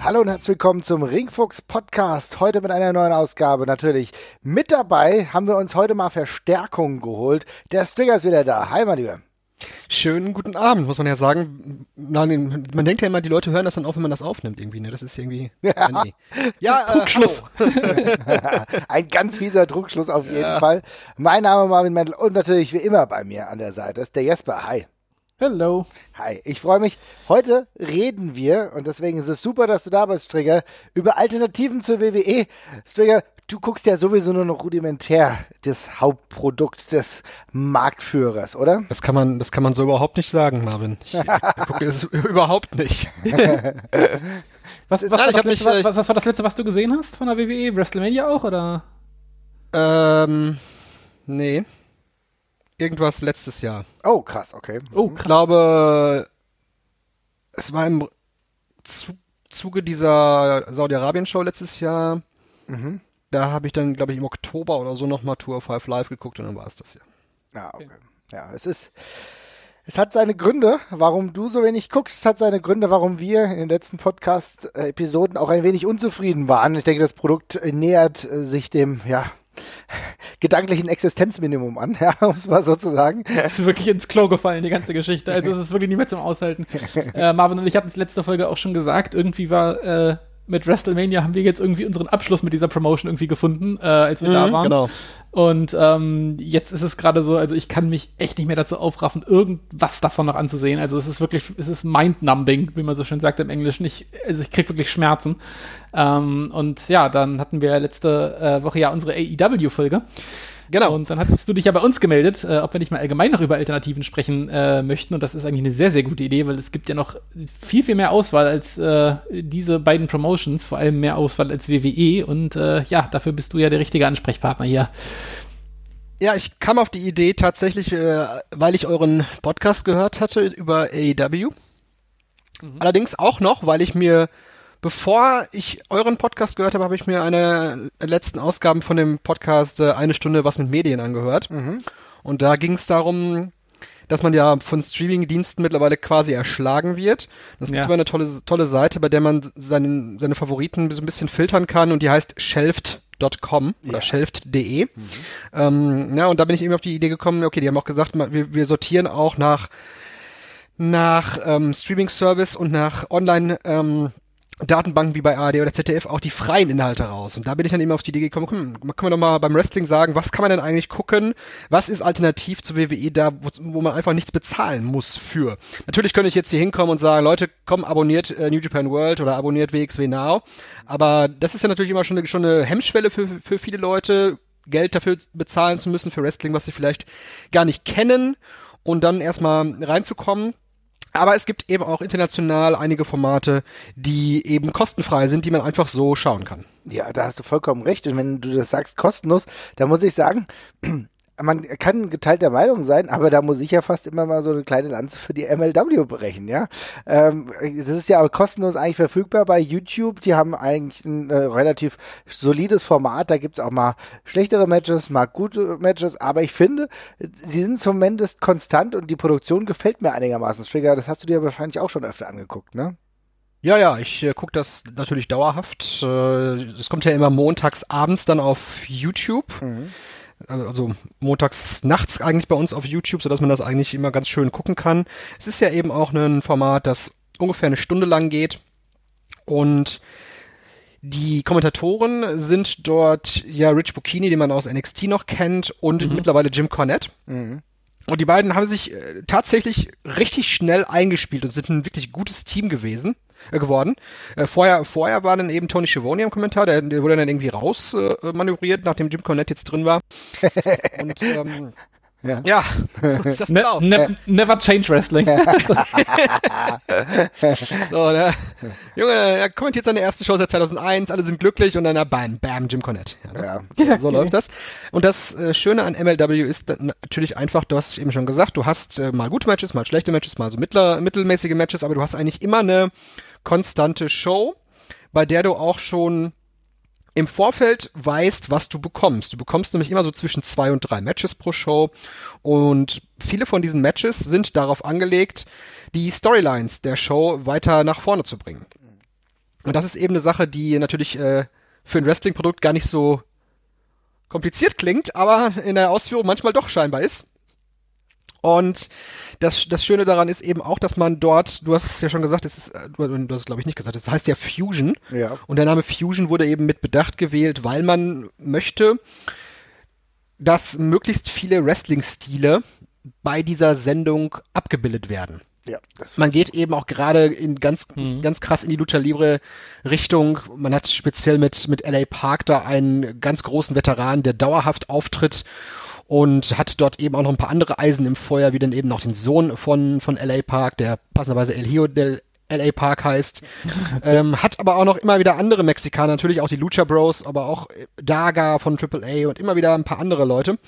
Hallo und herzlich willkommen zum Ringfuchs Podcast. Heute mit einer neuen Ausgabe natürlich. Mit dabei haben wir uns heute mal Verstärkung geholt. Der Stringer ist wieder da. Hi, mein Lieber. Schönen guten Abend, muss man ja sagen. Man, man denkt ja immer, die Leute hören das dann auf, wenn man das aufnimmt irgendwie. Ne? Das ist irgendwie. Ja, nee. ja äh, Trugschluss. Ein ganz fieser Trugschluss auf jeden ja. Fall. Mein Name ist Marvin Mendel und natürlich wie immer bei mir an der Seite ist der Jesper. Hi. Hello. Hi, ich freue mich. Heute reden wir, und deswegen ist es super, dass du da bist, Strigger, über Alternativen zur WWE. Strigger, du guckst ja sowieso nur noch rudimentär das Hauptprodukt des Marktführers, oder? Das kann man, das kann man so überhaupt nicht sagen, Marvin. Ich, ich gucke es überhaupt nicht. was, was, Nein, was, letzte, nicht, was, was war das letzte, was du gesehen hast von der WWE? WrestleMania auch, oder? Ähm, nee irgendwas letztes Jahr. Oh, krass, okay. Oh, krass. Ich glaube, es war im Zuge dieser Saudi-Arabien-Show letztes Jahr. Mhm. Da habe ich dann, glaube ich, im Oktober oder so nochmal Tour 5 Live geguckt und dann war es das ja. Ja, okay. Ja, es ist. Es hat seine Gründe, warum du so wenig guckst. Es hat seine Gründe, warum wir in den letzten Podcast-Episoden auch ein wenig unzufrieden waren. Ich denke, das Produkt nähert sich dem, ja, gedanklichen Existenzminimum an, ja, um es mal so zu sagen. Es ist wirklich ins Klo gefallen, die ganze Geschichte. Also es ist wirklich nicht mehr zum Aushalten. äh, Marvin und ich hatten es letzte Folge auch schon gesagt, irgendwie war äh, mit WrestleMania haben wir jetzt irgendwie unseren Abschluss mit dieser Promotion irgendwie gefunden, äh, als wir mhm, da waren. Genau. Und ähm, jetzt ist es gerade so, also ich kann mich echt nicht mehr dazu aufraffen, irgendwas davon noch anzusehen. Also es ist wirklich, es ist mind-numbing, wie man so schön sagt im Englischen. Ich, also ich krieg wirklich Schmerzen. Ähm, und ja, dann hatten wir letzte äh, Woche ja unsere AEW-Folge. Genau. Und dann hattest du dich ja bei uns gemeldet, äh, ob wir nicht mal allgemein noch über Alternativen sprechen äh, möchten. Und das ist eigentlich eine sehr, sehr gute Idee, weil es gibt ja noch viel, viel mehr Auswahl als äh, diese beiden Promotions, vor allem mehr Auswahl als WWE. Und äh, ja, dafür bist du ja der richtige Ansprechpartner hier. Ja, ich kam auf die Idee tatsächlich, äh, weil ich euren Podcast gehört hatte über AEW. Mhm. Allerdings auch noch, weil ich mir bevor ich euren Podcast gehört habe, habe ich mir eine letzten Ausgaben von dem Podcast äh, eine Stunde was mit Medien angehört. Mhm. Und da ging es darum, dass man ja von Streaming-Diensten mittlerweile quasi erschlagen wird. Das gibt ja. eine tolle, tolle Seite, bei der man seinen, seine Favoriten so ein bisschen filtern kann und die heißt shelfed.com oder ja. shelfed.de. Mhm. Ähm, ja, und da bin ich eben auf die Idee gekommen, okay, die haben auch gesagt, wir, wir sortieren auch nach nach ähm, Streaming-Service und nach Online- ähm, Datenbanken wie bei ARD oder ZDF auch die freien Inhalte raus. Und da bin ich dann eben auf die Idee gekommen, komm, können wir doch mal beim Wrestling sagen, was kann man denn eigentlich gucken? Was ist alternativ zu WWE da, wo, wo man einfach nichts bezahlen muss für? Natürlich könnte ich jetzt hier hinkommen und sagen, Leute, komm, abonniert äh, New Japan World oder abonniert WXW Now. Aber das ist ja natürlich immer schon eine, schon eine Hemmschwelle für, für viele Leute, Geld dafür bezahlen zu müssen für Wrestling, was sie vielleicht gar nicht kennen und dann erstmal reinzukommen. Aber es gibt eben auch international einige Formate, die eben kostenfrei sind, die man einfach so schauen kann. Ja, da hast du vollkommen recht. Und wenn du das sagst, kostenlos, da muss ich sagen, man kann geteilter Meinung sein, aber da muss ich ja fast immer mal so eine kleine Lanze für die MLW brechen, ja. Ähm, das ist ja kostenlos eigentlich verfügbar bei YouTube. Die haben eigentlich ein äh, relativ solides Format. Da gibt's auch mal schlechtere Matches, mal gute Matches, aber ich finde, sie sind zumindest konstant und die Produktion gefällt mir einigermaßen. Trigger, das hast du dir wahrscheinlich auch schon öfter angeguckt, ne? Ja, ja, ich äh, gucke das natürlich dauerhaft. Es äh, kommt ja immer montags abends dann auf YouTube. Mhm also montags nachts eigentlich bei uns auf YouTube, sodass man das eigentlich immer ganz schön gucken kann. Es ist ja eben auch ein Format, das ungefähr eine Stunde lang geht und die Kommentatoren sind dort ja Rich Bukini, den man aus NXT noch kennt, und mhm. mittlerweile Jim Cornette. Mhm. Und die beiden haben sich äh, tatsächlich richtig schnell eingespielt und sind ein wirklich gutes Team gewesen äh, geworden. Äh, vorher, vorher war dann eben Tony Schiavone im Kommentar, der, der wurde dann irgendwie raus äh, manövriert, nachdem Jim Cornette jetzt drin war. Und ähm, Ja, so ist das Ne, genau. ne, never change Wrestling. So, ne? Junge, er kommentiert seine erste Show seit 2001, alle sind glücklich und dann na, bam, bam, Jim Cornette. Ja, ne? Ja. So läuft das. Und das äh, Schöne an MLW ist natürlich einfach, du hast eben schon gesagt, du hast äh, mal gute Matches, mal schlechte Matches, mal so mittler, mittelmäßige Matches, aber du hast eigentlich immer eine konstante Show, bei der du auch schon im Vorfeld weißt, was du bekommst. Du bekommst nämlich immer so zwischen zwei und drei Matches pro Show und viele von diesen Matches sind darauf angelegt, die Storylines der Show weiter nach vorne zu bringen. Und das ist eben eine Sache, die natürlich äh, für ein Wrestling-Produkt gar nicht so kompliziert klingt, aber in der Ausführung manchmal doch scheinbar ist. Und das, das Schöne daran ist eben auch, dass man dort, du hast es ja schon gesagt, es ist, äh, du, du hast es glaube ich nicht gesagt, es heißt ja Fusion. Ja. Und der Name Fusion wurde eben mit Bedacht gewählt, weil man möchte, dass möglichst viele Wrestling-Stile bei dieser Sendung abgebildet werden. Ja, das Man geht eben auch gerade in ganz, ganz krass in die Lucha Libre Richtung. Man hat speziell mit, mit LA Park da einen ganz großen Veteran, der dauerhaft auftritt und hat dort eben auch noch ein paar andere Eisen im Feuer, wie dann eben auch den Sohn von, von LA Park, der passenderweise El Hijo del LA Park heißt. ähm, hat aber auch noch immer wieder andere Mexikaner, natürlich auch die Lucha Bros, aber auch Daga von AAA und immer wieder ein paar andere Leute.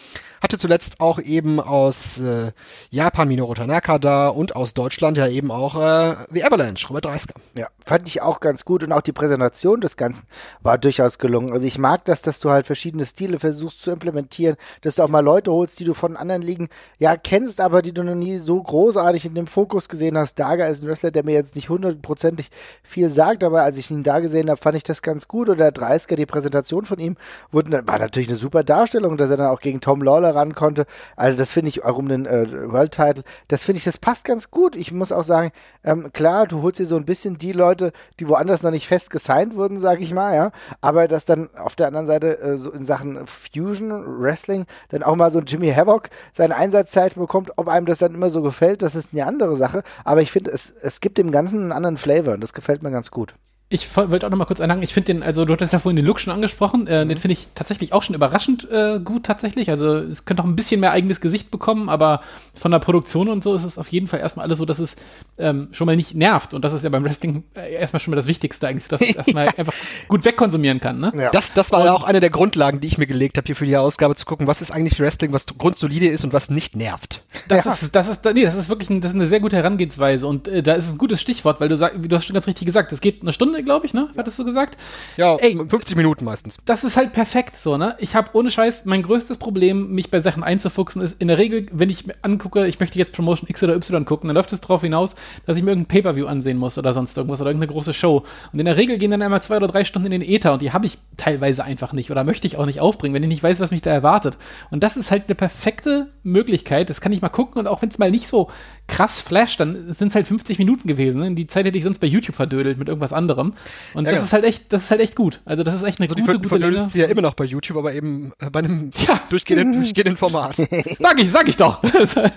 Hatte zuletzt auch eben aus äh, Japan Minoru Tanaka da und aus Deutschland ja eben auch äh, The Avalanche, Robert Dreisker. Ja, fand ich auch ganz gut und auch die Präsentation des Ganzen war durchaus gelungen. Also ich mag das, dass du halt verschiedene Stile versuchst zu implementieren, dass du auch mal Leute holst, die du von anderen Ligen ja kennst, aber die du noch nie so großartig in dem Fokus gesehen hast. Daga ist ein Wrestler, der mir jetzt nicht hundertprozentig viel sagt, aber als ich ihn da gesehen habe, fand ich das ganz gut. Oder 30er, die Präsentation von ihm, wurde, war natürlich eine super Darstellung, dass er dann auch gegen Tom Lawler ran konnte. Also das finde ich auch um den äh, World Title, das finde ich, das passt ganz gut. Ich muss auch sagen, ähm, klar, du holst dir so ein bisschen die Leute, die woanders noch nicht fest gesigned wurden, sag ich mal, ja. Aber dass dann auf der anderen Seite äh, so in Sachen Fusion Wrestling dann auch mal so ein Jimmy Havoc seine Einsatzzeit bekommt, ob einem das dann immer so gefällt, das ist eine andere Sache. Aber ich finde, es, es gibt dem Ganzen einen anderen Flavor und das gefällt mir ganz gut. Ich wollte auch noch mal kurz einhaken. Ich finde den, also du hattest ja vorhin den Look schon angesprochen. Äh, Den finde ich tatsächlich auch schon überraschend äh, gut tatsächlich. Also es könnte auch ein bisschen mehr eigenes Gesicht bekommen, aber von der Produktion und so ist es auf jeden Fall erstmal alles so, dass es ähm, schon mal nicht nervt. Und das ist ja beim Wrestling äh, erstmal schon mal das Wichtigste eigentlich, dass man erstmal einfach gut wegkonsumieren kann. Ne? Ja. Das, das war ja auch eine der Grundlagen, die ich mir gelegt habe hier für die Ausgabe, zu gucken, was ist eigentlich Wrestling, was grundsolide ist und was nicht nervt. Das ist, das ist, nee, das ist wirklich ein, das ist eine sehr gute Herangehensweise und äh, da ist es ein gutes Stichwort, weil du sagst, du hast schon ganz richtig gesagt, es geht eine Stunde, glaube ich, ne? Hattest du gesagt? Ja, Ey. 50 Minuten meistens. das ist halt perfekt so, ne? Ich habe ohne Scheiß, mein größtes Problem, mich bei Sachen einzufuchsen, ist in der Regel, wenn ich mir angucke, ich möchte jetzt Promotion X oder Y gucken, dann läuft es darauf hinaus, dass ich mir irgendein Pay-Per-View ansehen muss oder sonst irgendwas oder irgendeine große Show. Und in der Regel gehen dann einmal zwei oder drei Stunden in den Äther und die habe ich teilweise einfach nicht oder möchte ich auch nicht aufbringen, wenn ich nicht weiß, was mich da erwartet. Und das ist halt eine perfekte Möglichkeit, das kann ich mal gucken und auch wenn es mal nicht so krass flasht, dann sind es halt 50 Minuten gewesen. Ne? Die Zeit hätte ich sonst bei YouTube verdödelt mit irgendwas anderem. Und Ja, das genau. ist halt echt, das ist halt echt gut. Also das ist echt eine Also die gute, ver- gute Länge. sie ja immer noch bei YouTube, aber eben äh, bei einem Ja. durchgehenden, durchgehenden Format. Sag ich, sag ich doch.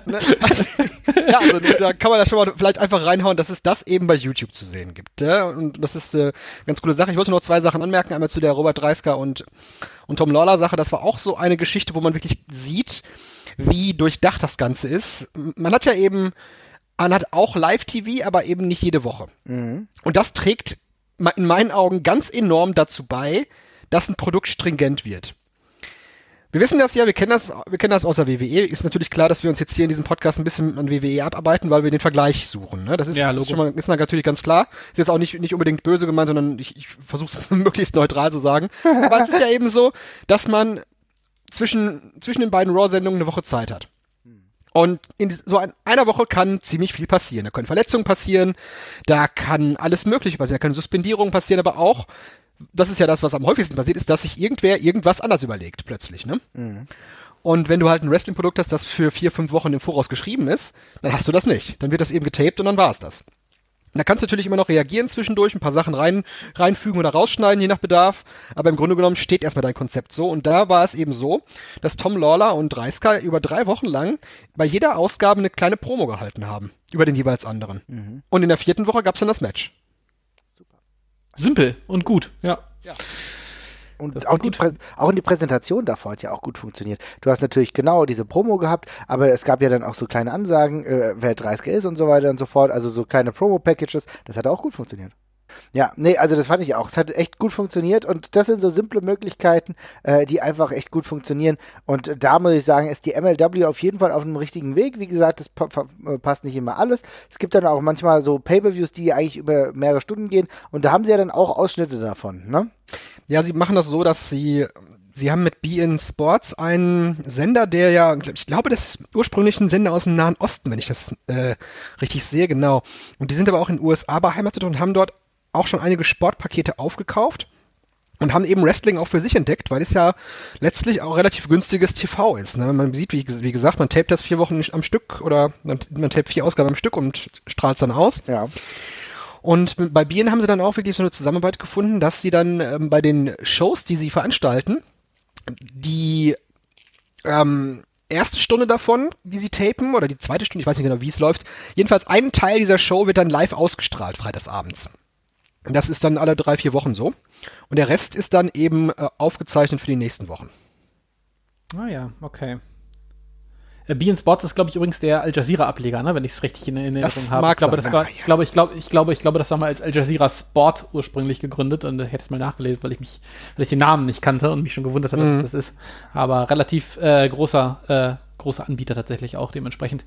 Ne? ja, also da kann man da schon mal vielleicht einfach reinhauen, dass es das eben bei YouTube zu sehen gibt. Ja? Und das ist äh, eine ganz coole Sache. Ich wollte noch zwei Sachen anmerken. Einmal zu der Robert Dreisker und, und Tom Lawler Sache. Das war auch so eine Geschichte, wo man wirklich sieht, wie durchdacht das Ganze ist. Man hat ja eben, man hat auch Live-TV, aber eben nicht jede Woche. Und das trägt in meinen Augen ganz enorm dazu bei, dass ein Produkt stringent wird. Wir wissen das ja, wir kennen das, wir kennen das aus der WWE. Ist natürlich klar, dass wir uns jetzt hier in diesem Podcast ein bisschen an WWE abarbeiten, weil wir den Vergleich suchen. Ne? Das ist, Ja, ist schon mal ist natürlich ganz klar. Ist jetzt auch nicht, nicht unbedingt böse gemeint, sondern ich, ich versuche es möglichst neutral zu sagen. Aber es ist ja eben so, dass man zwischen, zwischen den beiden Raw-Sendungen eine Woche Zeit hat. Und in so ein, einer Woche kann ziemlich viel passieren. Da können Verletzungen passieren, da kann alles Mögliche passieren, da können Suspendierungen passieren, aber auch, das ist ja das, was am häufigsten passiert, ist, dass sich irgendwer irgendwas anders überlegt plötzlich. Ne? Und wenn du halt ein Wrestling-Produkt hast, das für vier, fünf Wochen im Voraus geschrieben ist, dann hast du das nicht. Dann wird das eben getaped und dann war es das. Da kannst du natürlich immer noch reagieren zwischendurch, ein paar Sachen rein, reinfügen oder rausschneiden, je nach Bedarf. Aber im Grunde genommen steht erstmal dein Konzept so. Und da war es eben so, dass Tom Lawler und Dreisker über drei Wochen lang bei jeder Ausgabe eine kleine Promo gehalten haben. Über den jeweils anderen. Und in der vierten Woche gab's dann das Match. Simpel und gut, ja. Und auch die, auch in die Präsentation davor hat ja auch gut funktioniert. Du hast natürlich genau diese Promo gehabt, aber es gab ja dann auch so kleine Ansagen, äh, wer 30 ist und so weiter und so fort, also so kleine Promo-Packages, das hat auch gut funktioniert. Ja, nee, also das fand ich auch. Es hat echt gut funktioniert und das sind so simple Möglichkeiten, äh, die einfach echt gut funktionieren. Und da muss ich sagen, ist die MLW auf jeden Fall auf einem richtigen Weg. Wie gesagt, das pa äh, passt nicht immer alles. Es gibt dann auch manchmal so Pay-per-Views, die eigentlich über mehrere Stunden gehen und da haben sie ja dann auch Ausschnitte davon, ne? Ja, sie machen das so, dass sie Sie haben mit BN Sports einen Sender, der ja, ich glaube, das ist ursprünglich ein Sender aus dem Nahen Osten, wenn ich das äh, richtig sehe, genau. Und die sind aber auch in den USA beheimatet und haben dort auch schon einige Sportpakete aufgekauft und haben eben Wrestling auch für sich entdeckt, weil es ja letztlich auch relativ günstiges TV ist. Ne? Man sieht, wie, wie, gesagt, man tapet das vier Wochen am Stück oder man, tapet vier Ausgaben am Stück und strahlt es dann aus. Ja. Und bei Bien haben sie dann auch wirklich so eine Zusammenarbeit gefunden, dass sie dann ähm, bei den Shows, die sie veranstalten, die ähm, erste Stunde davon, die sie tapen, oder die zweite Stunde, ich weiß nicht genau, wie es läuft. Jedenfalls ein Teil dieser Show wird dann live ausgestrahlt, freitagsabends. Das ist dann alle drei, vier Wochen so. Und der Rest ist dann eben äh, aufgezeichnet für die nächsten Wochen. Ah ja, okay. Äh, Bean Sports ist, glaube ich, übrigens der Al Jazeera-Ableger, ne? wenn ich es richtig in, in Erinnerung habe. Ich glaube, das war, ich glaube, ich glaube, ich glaube, ich glaube, das war mal als Al Jazeera Sport ursprünglich gegründet und ich hätte es mal nachgelesen, weil ich mich, weil ich den Namen nicht kannte und mich schon gewundert hatte, mhm. was das ist. Aber relativ äh, großer äh, große Anbieter tatsächlich auch dementsprechend.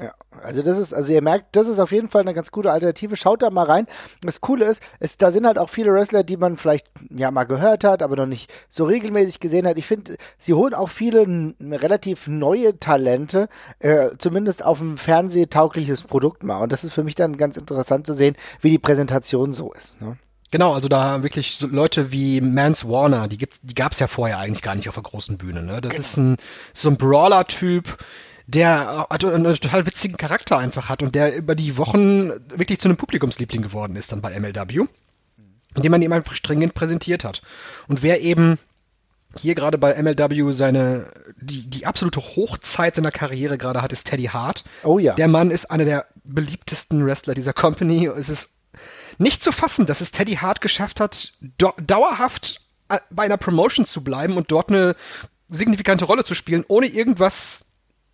Ja, also das ist, also ihr merkt, das ist auf jeden Fall eine ganz gute Alternative. Schaut da mal rein. Das Coole ist, ist da sind halt auch viele Wrestler, die man vielleicht ja mal gehört hat, aber noch nicht so regelmäßig gesehen hat. Ich finde, sie holen auch viele relativ neue Talente, äh, zumindest auf ein fernsehtaugliches Produkt mal. Und das ist für mich dann ganz interessant zu sehen, wie die Präsentation so ist. Ne? Genau, also da wirklich so Leute wie Mance Warner, die gibt's, die gab's ja vorher eigentlich gar nicht auf der großen Bühne. Ne? Das genau. ist ein so ein Brawler-Typ, der einen total witzigen Charakter einfach hat und der über die Wochen wirklich zu einem Publikumsliebling geworden ist dann bei MLW, indem man ihn einfach stringent präsentiert hat. Und wer eben hier gerade bei MLW seine die, die absolute Hochzeit seiner Karriere gerade hat, ist Teddy Hart. Oh ja. Der Mann ist einer der beliebtesten Wrestler dieser Company. Es ist nicht zu fassen, dass es Teddy Hart geschafft hat, dauerhaft äh, bei einer Promotion zu bleiben und dort eine signifikante Rolle zu spielen, ohne irgendwas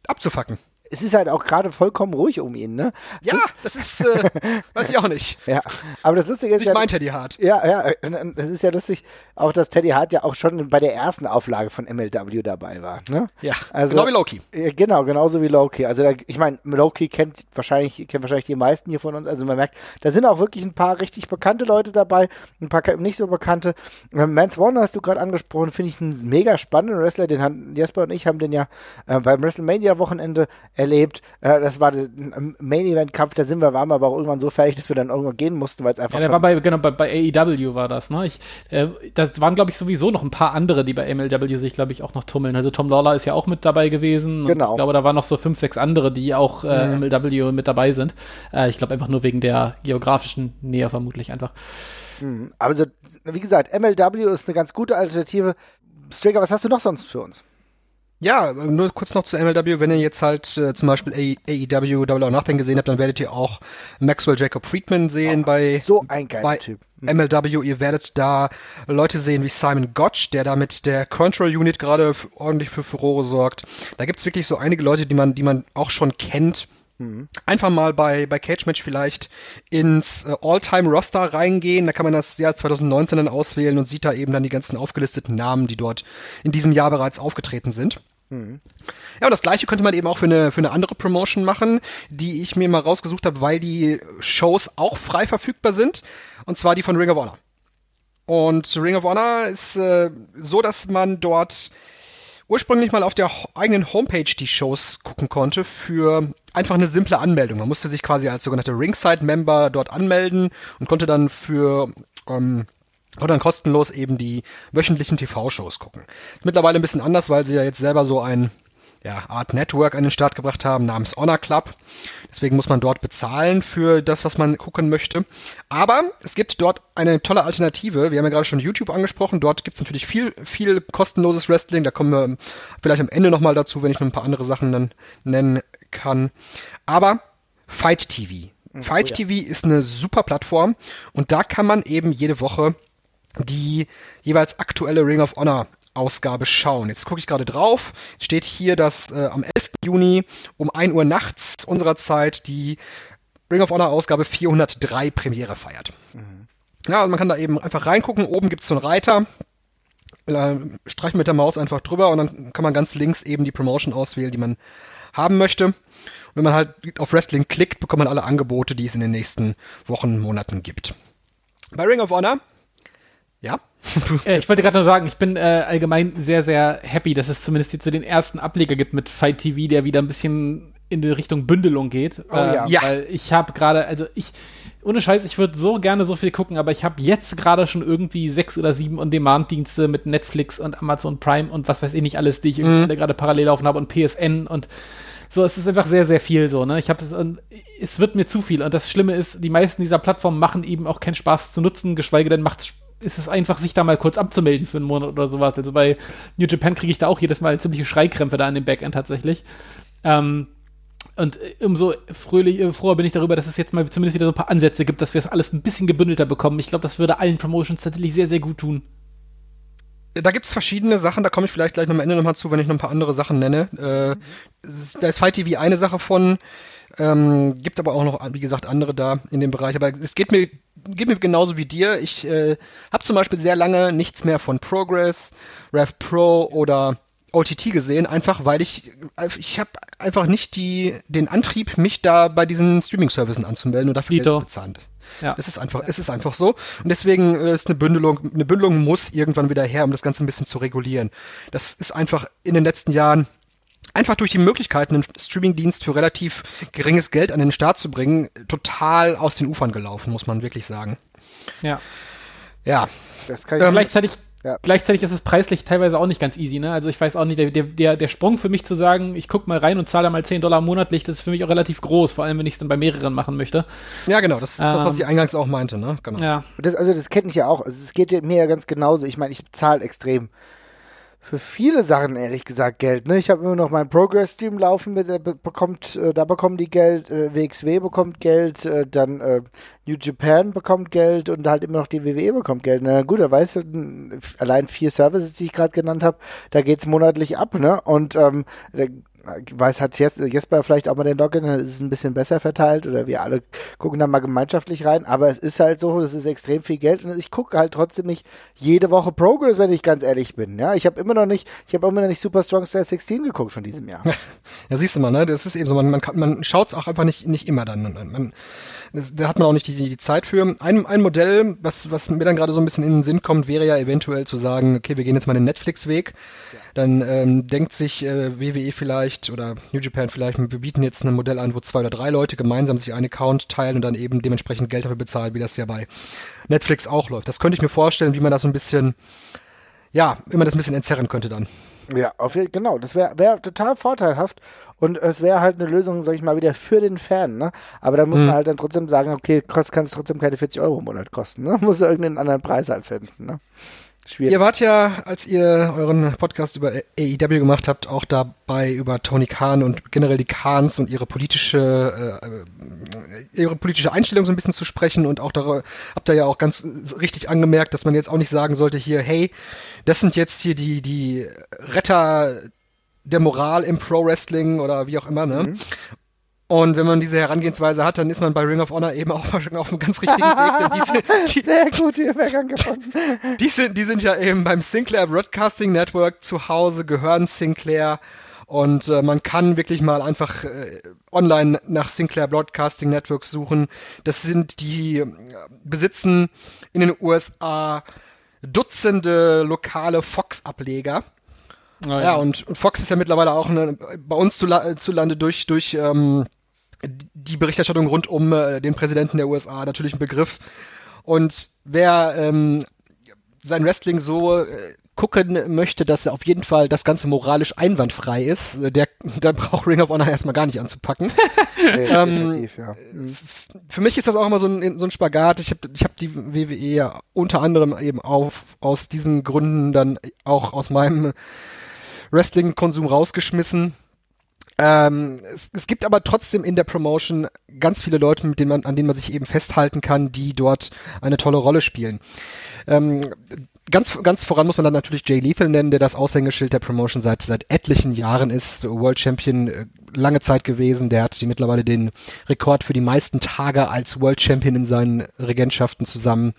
abzufacken es ist halt auch gerade vollkommen ruhig um ihn, ne? Ja, das ist, äh, weiß ich auch nicht. Ja, aber das Lustige ist ich ja. Ich mein Teddy Hart. Ja, ja, das ist ja lustig, auch dass Teddy Hart ja auch schon bei der ersten Auflage von MLW dabei war, ne? Ja, also, genau wie Loki. Genau, genauso wie Loki. Also, da, ich meine, Loki kennt wahrscheinlich, kennt wahrscheinlich die meisten hier von uns. Also, man merkt, da sind auch wirklich ein paar richtig bekannte Leute dabei, ein paar nicht so bekannte. Ähm, Mance Warner hast du gerade angesprochen, finde ich einen mega spannenden Wrestler. Den haben Jesper und ich haben den ja äh, beim WrestleMania-Wochenende erlebt. Äh, das war der Main-Event-Kampf, da sind wir, waren wir aber auch irgendwann so fertig, dass wir dann irgendwann gehen mussten, weil es einfach. Ja, der war bei, genau, bei, bei AEW war das, ne? Ich, äh, das waren, glaube ich, sowieso noch ein paar andere, die bei MLW sich, glaube ich, auch noch tummeln. Also Tom Lawler ist ja auch mit dabei gewesen. Genau. Ich glaube, da waren noch so fünf, sechs andere, die auch äh, mhm. MLW mit dabei sind. Äh, ich glaube einfach nur wegen der geografischen Nähe vermutlich einfach. Mhm. Aber so, wie gesagt, MLW ist eine ganz gute Alternative. Stricker, was hast du noch sonst für uns? Ja, nur kurz noch zu MLW. Wenn ihr jetzt halt äh, zum Beispiel AEW Double or Nothing gesehen habt, dann werdet ihr auch Maxwell Jacob Friedman sehen oh, bei, so ein bei Typ. MLW. Mhm. Ihr werdet da Leute sehen wie Simon Gotch, der da mit der Control Unit gerade ordentlich für Furore sorgt. Da gibt's wirklich so einige Leute, die man, die man auch schon kennt. Mhm. Einfach mal bei, bei Cage Match vielleicht ins äh, All-Time-Roster reingehen. Da kann man das Jahr 2019 dann auswählen und sieht da eben dann die ganzen aufgelisteten Namen, die dort in diesem Jahr bereits aufgetreten sind. Mhm. Ja, und das gleiche könnte man eben auch für eine, für eine andere Promotion machen, die ich mir mal rausgesucht habe, weil die Shows auch frei verfügbar sind. Und zwar die von Ring of Honor. Und Ring of Honor ist äh, so, dass man dort ursprünglich mal auf der eigenen Homepage die Shows gucken konnte für einfach eine simple Anmeldung. Man musste sich quasi als sogenannter Ringside-Member dort anmelden und konnte dann für ähm, oder dann kostenlos eben die wöchentlichen TV-Shows gucken. Mittlerweile ein bisschen anders, weil sie ja jetzt selber so ein ja, Art Network an den Start gebracht haben namens Honor Club. Deswegen muss man dort bezahlen für das, was man gucken möchte. Aber es gibt dort eine tolle Alternative. Wir haben ja gerade schon YouTube angesprochen. Dort gibt es natürlich viel, viel kostenloses Wrestling. Da kommen wir vielleicht am Ende nochmal dazu, wenn ich noch ein paar andere Sachen dann nennen kann. Aber Fight TV. Fight oh, ja. TV ist eine super Plattform und da kann man eben jede Woche die jeweils aktuelle Ring of Honor Ausgabe schauen. Jetzt gucke ich gerade drauf. Es steht hier, dass äh, am 11. Juni um 1 Uhr nachts unserer Zeit die Ring of Honor Ausgabe 403 Premiere feiert. Mhm. Ja, also man kann da eben einfach reingucken. Oben gibt es so einen Reiter. Äh, streichen mit der Maus einfach drüber und dann kann man ganz links eben die Promotion auswählen, die man haben möchte. Wenn man halt auf Wrestling klickt, bekommt man alle Angebote, die es in den nächsten Wochen, Monaten gibt. Bei Ring of Honor, ja, äh, ich wollte gerade nur sagen, ich bin äh, allgemein sehr, sehr happy, dass es zumindest jetzt so den ersten Ableger gibt mit Fight TV, der wieder ein bisschen in die Richtung Bündelung geht. Oh, äh, ja. Weil ich habe gerade, also ich, ohne Scheiß, ich würde so gerne so viel gucken, aber ich habe jetzt gerade schon irgendwie sechs oder sieben On-Demand-Dienste mit Netflix und Amazon Prime und was weiß ich nicht alles, die ich mhm. gerade parallel laufen habe und PSN und so, es ist einfach sehr, sehr viel so, ne? Ich habe es, es wird mir zu viel. Und das Schlimme ist, die meisten dieser Plattformen machen eben auch keinen Spaß zu nutzen, geschweige denn macht ist es einfach, sich da mal kurz abzumelden für einen Monat oder sowas. Also bei New Japan kriege ich da auch jedes Mal ziemliche Schreikrämpfe da an dem Backend tatsächlich. Ähm, und umso fröhlich, äh, froher bin ich darüber, dass es jetzt mal zumindest wieder so ein paar Ansätze gibt, dass wir es alles ein bisschen gebündelter bekommen. Ich glaube, das würde allen Promotions tatsächlich sehr, sehr gut tun. Da gibt es verschiedene Sachen, da komme ich vielleicht gleich noch am Ende nochmal zu, wenn ich noch ein paar andere Sachen nenne. Äh. Da ist Fight TV eine Sache von, ähm, gibt aber auch noch, wie gesagt, andere da in dem Bereich. Aber es geht mir, geht mir genauso wie dir. Ich äh, habe zum Beispiel sehr lange nichts mehr von Progress, Rev Pro oder OTT gesehen, einfach weil ich ich habe einfach nicht die den Antrieb, mich da bei diesen Streaming-Services anzumelden und dafür Geld zu bezahlen. Ja. Es ist einfach, es ist einfach so. Und deswegen äh, ist eine Bündelung, eine Bündelung muss irgendwann wieder her, um das Ganze ein bisschen zu regulieren. Das ist einfach in den letzten Jahren einfach durch die Möglichkeiten, einen Streamingdienst für relativ geringes Geld an den Start zu bringen, total aus den Ufern gelaufen, muss man wirklich sagen. Ja. Ja. Das kann ich ähm, gleichzeitig ja. Gleichzeitig ist es preislich teilweise auch nicht ganz easy, ne? Also ich weiß auch nicht, der, der, der Sprung für mich zu sagen, ich gucke mal rein und zahle mal 10 Dollar monatlich, das ist für mich auch relativ groß, vor allem wenn ich es dann bei mehreren machen möchte. Ja, genau, das ist ähm, das, was ich ähm, eingangs auch meinte, ne? Genau. Ja. Das, also das kenne ich ja auch. Also es geht mir ja ganz genauso. Ich meine, ich zahle extrem für viele Sachen ehrlich gesagt Geld. Ne? Ich habe immer noch meinen Progress-Stream laufen, mit, äh, bekommt, äh, da bekommen die Geld, äh, WXW bekommt Geld, äh, dann äh, New Japan bekommt Geld und halt immer noch die WWE bekommt Geld. Na gut, da weißt du, allein vier Services, die ich gerade genannt habe, da geht's monatlich ab, ne? Und ähm, weiß, hat Jesper vielleicht auch mal den Login, dann ist es ein bisschen besser verteilt oder wir alle gucken da mal gemeinschaftlich rein. Aber es ist halt so, das ist extrem viel Geld und ich gucke halt trotzdem nicht jede Woche Progress, wenn ich ganz ehrlich bin. Ja, ich habe immer noch nicht, ich habe immer noch nicht Super Strong Star 16 geguckt von diesem Jahr. Ja, siehst du mal, ne? Das ist eben so, man, man, man schaut es auch einfach nicht, nicht immer dann. Man, das, da hat man auch nicht die, die Zeit für. Ein, ein Modell, was, was mir dann gerade so ein bisschen in den Sinn kommt, wäre ja eventuell zu sagen, okay, wir gehen jetzt mal den Netflix-Weg. Ja. Dann ähm, denkt sich äh, WWE vielleicht oder New Japan vielleicht, wir bieten jetzt ein Modell an, wo zwei oder drei Leute gemeinsam sich einen Account teilen und dann eben dementsprechend Geld dafür bezahlen, wie das ja bei Netflix auch läuft. Das könnte ich mir vorstellen, wie man das so ein bisschen, ja, wie man das ein bisschen entzerren könnte dann. Ja, auf, genau. Das wäre wär total vorteilhaft und es wäre halt eine Lösung, sag ich mal, wieder für den Fan. Ne? Aber da muss mhm. man halt dann trotzdem sagen, okay, kost, kann es trotzdem keine 40 Euro im Monat kosten. Ne? Muss irgendeinen anderen Preis halt finden. Ne? Schwierig. Ihr wart ja, als ihr euren Podcast über AEW gemacht habt, auch dabei über Tony Khan und generell die Khans und ihre politische äh, äh ihre politische Einstellung so ein bisschen zu sprechen und auch da habt ihr ja auch ganz richtig angemerkt, dass man jetzt auch nicht sagen sollte hier, hey, das sind jetzt hier die die Retter der Moral im Pro Wrestling oder wie auch immer, ne? Mhm. Und wenn man diese Herangehensweise hat, dann ist man bei Ring of Honor eben auch auf einem ganz richtigen Weg. Denn diese, die, Sehr gut, die Übergang gefunden. Die sind, die sind ja eben beim Sinclair Broadcasting Network zu Hause, gehören Sinclair. Und äh, man kann wirklich mal einfach äh, online nach Sinclair Broadcasting Network suchen. Das sind die äh, besitzen in den USA Dutzende lokale Fox-Ableger. Oh, ja. ja, und, und Fox ist ja mittlerweile auch eine, bei uns zu, zu Lande durch, durch ähm, die Berichterstattung rund um äh, den Präsidenten der USA natürlich ein Begriff. Und wer ähm, sein Wrestling so äh, gucken möchte, dass er auf jeden Fall das Ganze moralisch einwandfrei ist, äh, der, der braucht Ring of Honor erstmal gar nicht anzupacken. nee, ähm, ja. Für mich ist das auch immer so ein, so ein Spagat. Ich habe ich hab die WWE ja unter anderem eben auch aus diesen Gründen dann auch aus meinem Wrestling-Konsum rausgeschmissen Ähm, es, es gibt aber trotzdem in der Promotion ganz viele Leute, mit denen man, an denen man sich eben festhalten kann, die dort eine tolle Rolle spielen. Ähm, ganz, ganz voran muss man dann natürlich Jay Lethal nennen, der das Aushängeschild der Promotion seit, seit etlichen Jahren ist, World Champion äh, lange Zeit gewesen. Der hat die mittlerweile den Rekord für die meisten Tage als World Champion in seinen Regentschaften zusammen.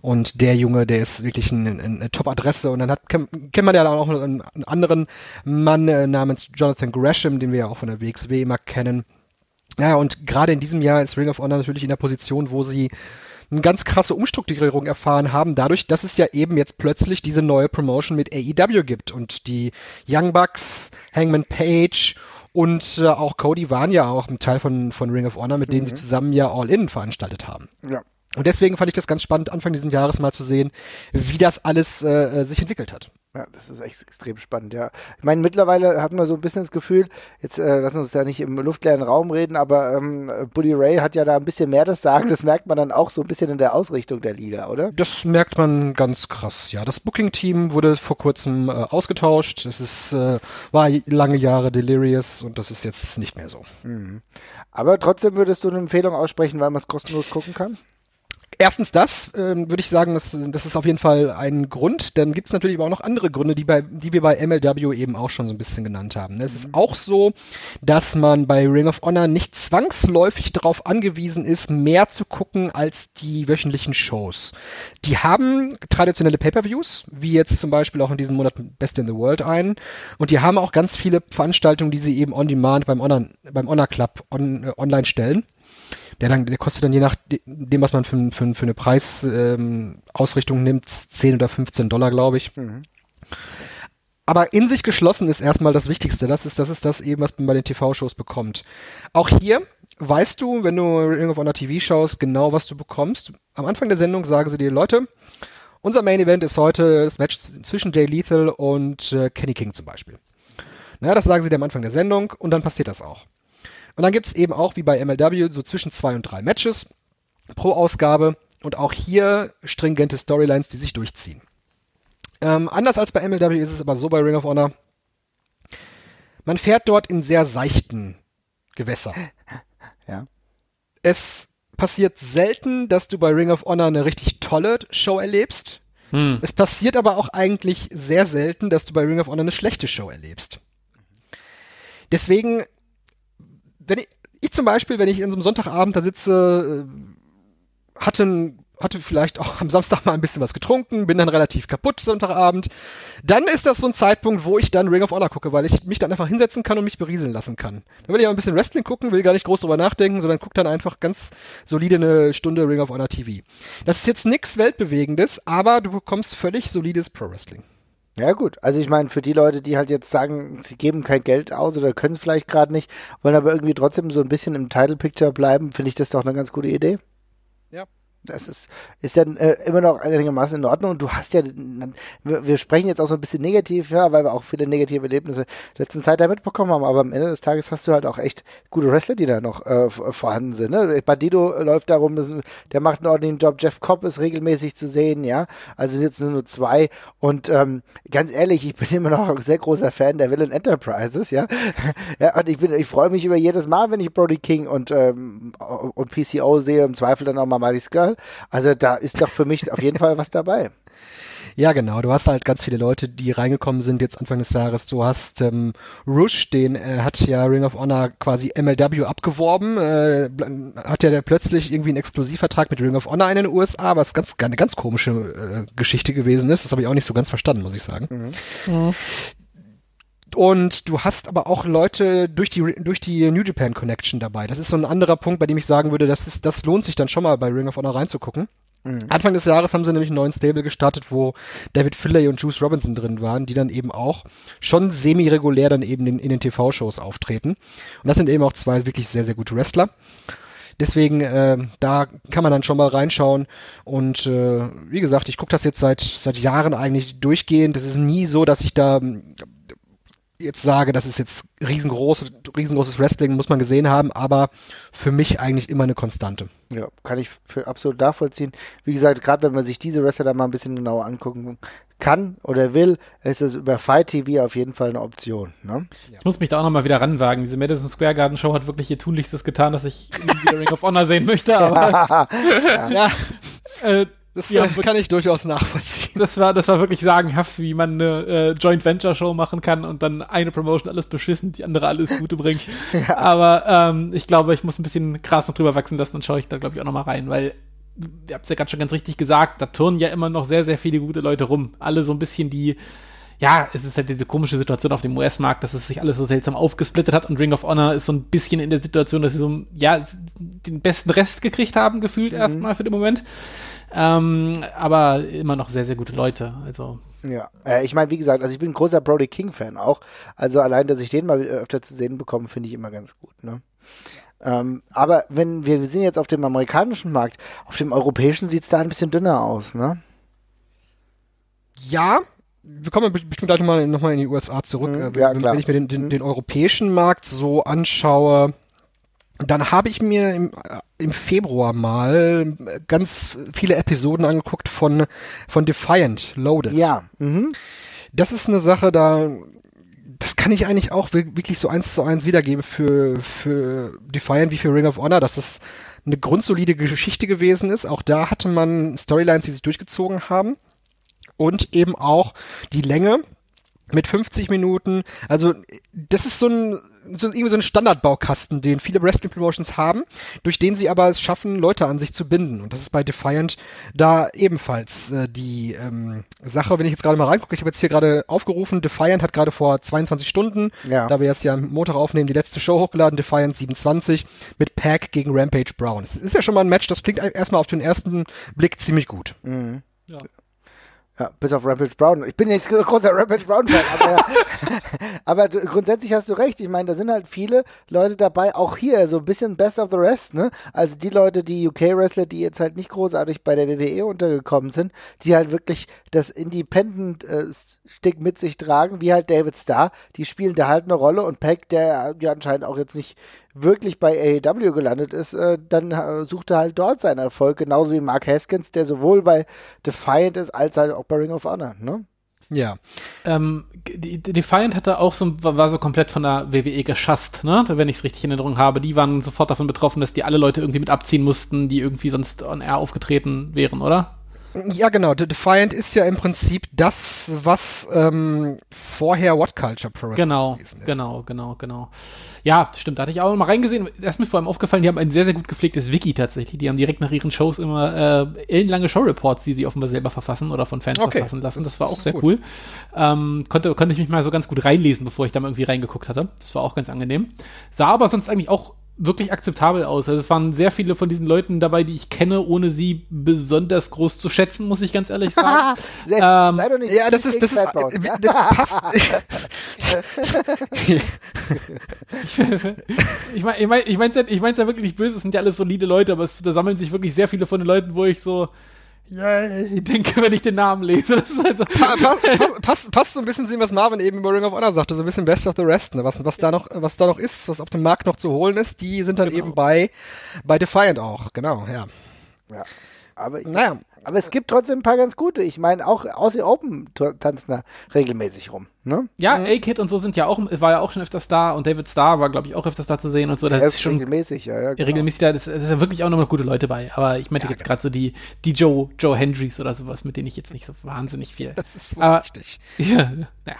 Und der Junge, der ist wirklich ein, ein, eine Top-Adresse. Und dann hat, kennt, man ja auch noch einen, einen anderen Mann äh, namens Jonathan Gresham, den wir ja auch von der WXW immer kennen. Ja, und gerade in diesem Jahr ist Ring of Honor natürlich in der Position, wo sie eine ganz krasse Umstrukturierung erfahren haben, dadurch, dass es ja eben jetzt plötzlich diese neue Promotion mit AEW gibt und die Young Bucks, Hangman Page und äh, auch Cody waren ja auch ein Teil von, von Ring of Honor, mit denen sie Mhm. zusammen ja All-In veranstaltet haben. Ja. Und deswegen fand ich das ganz spannend, Anfang dieses Jahres mal zu sehen, wie das alles äh, äh, sich entwickelt hat. Ja, das ist echt extrem spannend, ja. Ich meine, mittlerweile hat man so ein bisschen das Gefühl, jetzt äh, lassen wir uns da nicht im luftleeren Raum reden, aber ähm, Buddy Ray hat ja da ein bisschen mehr das Sagen. Das merkt man dann auch so ein bisschen in der Ausrichtung der Liga, oder? Das merkt man ganz krass. Ja, das Booking-Team wurde vor kurzem äh, ausgetauscht. Es ist äh, war lange Jahre Delirious und das ist jetzt nicht mehr so. Aber trotzdem würdest du eine Empfehlung aussprechen, weil man es kostenlos gucken kann? Erstens das, ähm, würde ich sagen, das, das ist auf jeden Fall ein Grund. Dann gibt es natürlich aber auch noch andere Gründe, die, bei, die wir bei MLW eben auch schon so ein bisschen genannt haben. Es ist auch so, dass man bei Ring of Honor nicht zwangsläufig darauf angewiesen ist, mehr zu gucken als die wöchentlichen Shows. Die haben traditionelle Pay-per-Views, wie jetzt zum Beispiel auch in diesem Monat Best in the World ein. Und die haben auch ganz viele Veranstaltungen, die sie eben on demand beim Honor, beim Honor Club on, äh, online stellen. Der, dann, der kostet dann je nach de- dem, was man für, für, für eine Preisausrichtung ähm, nimmt, 10 oder 15 Dollar, glaube ich. Aber in sich geschlossen ist erstmal das Wichtigste. Das ist, das ist das eben, was man bei den TV-Shows bekommt. Auch hier weißt du, wenn du Ring of Honor TV schaust, genau, was du bekommst. Am Anfang der Sendung sagen sie dir, Leute, unser Main Event ist heute das Match zwischen Jay Lethal und äh, Kenny King zum Beispiel. Na, das sagen sie dir am Anfang der Sendung und dann passiert das auch. Und dann gibt es eben auch, wie bei MLW, so zwischen zwei und drei Matches pro Ausgabe und auch hier stringente Storylines, die sich durchziehen. Ähm, anders als bei MLW ist es aber so bei Ring of Honor, man fährt dort in sehr seichten Gewässer. Ja. Es passiert selten, dass du bei Ring of Honor eine richtig tolle Show erlebst. Hm. Es passiert aber auch eigentlich sehr selten, dass du bei Ring of Honor eine schlechte Show erlebst. Deswegen, wenn ich, ich zum Beispiel, wenn ich in so einem Sonntagabend da sitze, äh, hatte, hatte vielleicht auch am Samstag mal ein bisschen was getrunken, bin dann relativ kaputt Sonntagabend, dann ist das so ein Zeitpunkt, wo ich dann Ring of Honor gucke, weil ich mich dann einfach hinsetzen kann und mich berieseln lassen kann. Dann will ich auch ein bisschen Wrestling gucken, will gar nicht groß drüber nachdenken, sondern guck dann einfach ganz solide eine Stunde Ring of Honor TV. Das ist jetzt nichts Weltbewegendes, aber du bekommst völlig solides Pro Wrestling. Ja gut, also ich meine, für die Leute, die halt jetzt sagen, sie geben kein Geld aus oder können es vielleicht gerade nicht, wollen aber irgendwie trotzdem so ein bisschen im Title Picture bleiben, finde ich das doch eine ganz gute Idee. Das ist, ist dann äh, immer noch einigermaßen in Ordnung. Du hast ja, wir, sprechen jetzt auch so ein bisschen negativ, ja, weil wir auch viele negative Erlebnisse der letzten Zeit da mitbekommen haben. Aber am Ende des Tages hast du halt auch echt gute Wrestler, die da noch äh, vorhanden sind. Ne? Bandido läuft darum, der macht einen ordentlichen Job. Jeff Cobb ist regelmäßig zu sehen, ja. Also sind jetzt nur, nur zwei. Und ähm, ganz ehrlich, ich bin immer noch ein sehr großer Fan der Villain Enterprises, ja. ja und ich ich freue mich über jedes Mal, wenn ich Brody King und, ähm, und PCO sehe, im Zweifel dann auch mal Marty's Girl. Also da ist doch für mich auf jeden Fall was dabei. Ja, genau. Du hast halt ganz viele Leute, die reingekommen sind jetzt Anfang des Jahres. Du hast ähm, Rush, den äh, hat ja Ring of Honor quasi MLW abgeworben. Äh, hat ja der plötzlich irgendwie einen Exklusivvertrag mit Ring of Honor in den USA, was ganz eine ganz komische äh, Geschichte gewesen ist. Das habe ich auch nicht so ganz verstanden, muss ich sagen. Und du hast aber auch Leute durch die durch die New Japan Connection dabei. Das ist so ein anderer Punkt, bei dem ich sagen würde, das ist das lohnt sich dann schon mal bei Ring of Honor reinzugucken. Anfang des Jahres haben sie nämlich einen neuen Stable gestartet, wo David Finlay und Juice Robinson drin waren, die dann eben auch schon semi-regulär dann eben in, in den TV-Shows auftreten. Und das sind eben auch zwei wirklich sehr, sehr gute Wrestler. Deswegen, äh, da kann man dann schon mal reinschauen. Und äh, wie gesagt, ich gucke das jetzt seit, seit Jahren eigentlich durchgehend. Das ist nie so, dass ich da jetzt sage, das ist jetzt riesengroß, riesengroßes Wrestling, muss man gesehen haben, aber für mich eigentlich immer eine Konstante. Ja, kann ich für absolut nachvollziehen. Wie gesagt, gerade wenn man sich diese Wrestler da mal ein bisschen genauer angucken kann oder will, ist es über Fight TV auf jeden Fall eine Option. Ne? Ich muss mich da auch nochmal wieder ranwagen. Diese Madison Square Garden Show hat wirklich ihr Tunlichstes getan, dass ich wieder Ring of Honor sehen möchte, aber Ja, äh, das Ja, äh, kann ich durchaus nachvollziehen. das war, das war wirklich sagenhaft, wie man eine äh, Joint Venture Show machen kann und dann eine Promotion alles beschissen, die andere alles Gute bringt. Aber ähm, ich glaube, ich muss ein bisschen Gras noch drüber wachsen lassen, dann schaue ich da, glaube ich, auch nochmal rein, weil ihr habt es ja gerade schon ganz richtig gesagt, da turnen ja immer noch sehr, sehr viele gute Leute rum. Alle so ein bisschen die, ja, es ist halt diese komische Situation auf dem US-Markt, dass es sich alles so seltsam aufgesplittet hat und Ring of Honor ist so ein bisschen in der Situation, dass sie so, ja, den besten Rest gekriegt haben, gefühlt erstmal für den Moment. Ähm, aber immer noch sehr, sehr gute Leute. Also, Ja, äh, ich meine, wie gesagt, also ich bin ein großer Brody King-Fan auch. Also allein, dass ich den mal öfter zu sehen bekomme, finde ich immer ganz gut. Ne? Ähm, aber wenn wir, wir sind jetzt auf dem amerikanischen Markt, auf dem europäischen sieht es da ein bisschen dünner aus, ne? Ja, wir kommen bestimmt gleich nochmal noch mal in die USA zurück. Mhm, Äh, ja, wenn, klar. wenn ich mir den, den, Mhm. den europäischen Markt so anschaue, dann habe ich mir im, äh, im Februar mal ganz viele Episoden angeguckt von, von Defiant Loaded. Ja, mhm. Das ist eine Sache, da das kann ich eigentlich auch wir- wirklich so eins zu eins wiedergeben für, für Defiant wie für Ring of Honor, dass das eine grundsolide Geschichte gewesen ist. Auch da hatte man Storylines, die sich durchgezogen haben. Und eben auch die Länge mit 50 Minuten. Also das ist so ein, so irgendwie so ein Standardbaukasten, den viele Wrestling Promotions haben, durch den sie aber es schaffen, Leute an sich zu binden. Und das ist bei Defiant da ebenfalls äh, die ähm, Sache. Wenn ich jetzt gerade mal reingucke, ich habe jetzt hier gerade aufgerufen, Defiant hat gerade vor 22 Stunden, Ja. da wir jetzt ja am Montag aufnehmen, die letzte Show hochgeladen, Defiant 27 mit Pack gegen Rampage Brown. Das ist ja schon mal ein Match, das klingt erstmal auf den ersten Blick ziemlich gut. ja. Ja, bis auf Rampage Brown. Ich bin nicht so großer Rampage Brown-Fan, aber, aber grundsätzlich hast du recht. Ich meine, da sind halt viele Leute dabei, auch hier so ein bisschen Best of the Rest, ne? Also die Leute, die UK-Wrestler, die jetzt halt nicht großartig bei der WWE untergekommen sind, die halt wirklich das Independent-Stick mit sich tragen, wie halt David Starr, die spielen da halt eine Rolle und Peck, der ja anscheinend auch jetzt nicht wirklich bei AEW gelandet ist, äh, dann äh, sucht er halt dort seinen Erfolg, genauso wie Mark Haskins, der sowohl bei Defiant ist, als halt auch bei Ring of Honor, ne? Ja. Ähm, Defiant hatte auch so, war so komplett von der WWE geschasst, ne? Wenn ich es richtig in Erinnerung habe. Die waren sofort davon betroffen, dass die alle Leute irgendwie mit abziehen mussten, die irgendwie sonst on air aufgetreten wären, oder? Ja, genau. The Defiant ist ja im Prinzip das, was ähm, vorher What Culture Pro Genau, gewesen ist. genau, genau, genau. Ja, stimmt, da hatte ich auch mal reingesehen. Da ist mir vor allem aufgefallen, die haben ein sehr, sehr gut gepflegtes Wiki tatsächlich. Die haben direkt nach ihren Shows immer äh, ellenlange Showreports, die sie offenbar selber verfassen oder von Fans Okay. verfassen lassen. Das war Das auch sehr gut. cool. Ähm, konnte, konnte ich mich mal so ganz gut reinlesen, bevor ich da mal irgendwie reingeguckt hatte. Das war auch ganz angenehm. Sah aber sonst eigentlich auch wirklich akzeptabel aus. Also es waren sehr viele von diesen Leuten dabei, die ich kenne, ohne sie besonders groß zu schätzen, muss ich ganz ehrlich sagen. Sehr, Ähm, sei doch nicht Ja, das ist, das ist, das passt. ich meine, ich meine, ich meine, ich meine ja wirklich nicht böse, es sind ja alles solide Leute, aber es, da sammeln sich wirklich sehr viele von den Leuten, wo ich so, ja, ich denke, wenn ich den Namen lese, das ist halt so, Pa- Passt pass, pass, passt so ein bisschen zu dem, was Marvin eben über Ring of Honor sagte, so ein bisschen Best of the Rest, ne? was, was, da noch, was da noch ist, was auf dem Markt noch zu holen ist, die sind dann Genau. eben bei, bei Defiant auch, genau, ja. Ja. Aber, ich, Naja, aber es gibt trotzdem ein paar ganz gute. Ich meine, auch Aussie Open tanzen da regelmäßig rum, ne? ja, A-Kid und so sind ja auch, war ja auch schon öfters da und David Starr war, glaube ich, auch öfters da zu sehen und so, das Er ist schon regelmäßig, ja, ja. genau. regelmäßig da, das, das ist ja wirklich auch noch gute Leute bei, aber ich meinte jetzt gerade so die, die Joe, Joe Hendrys oder sowas, mit denen ich jetzt nicht so wahnsinnig viel, das ist wohl Aber- richtig. ja, naja.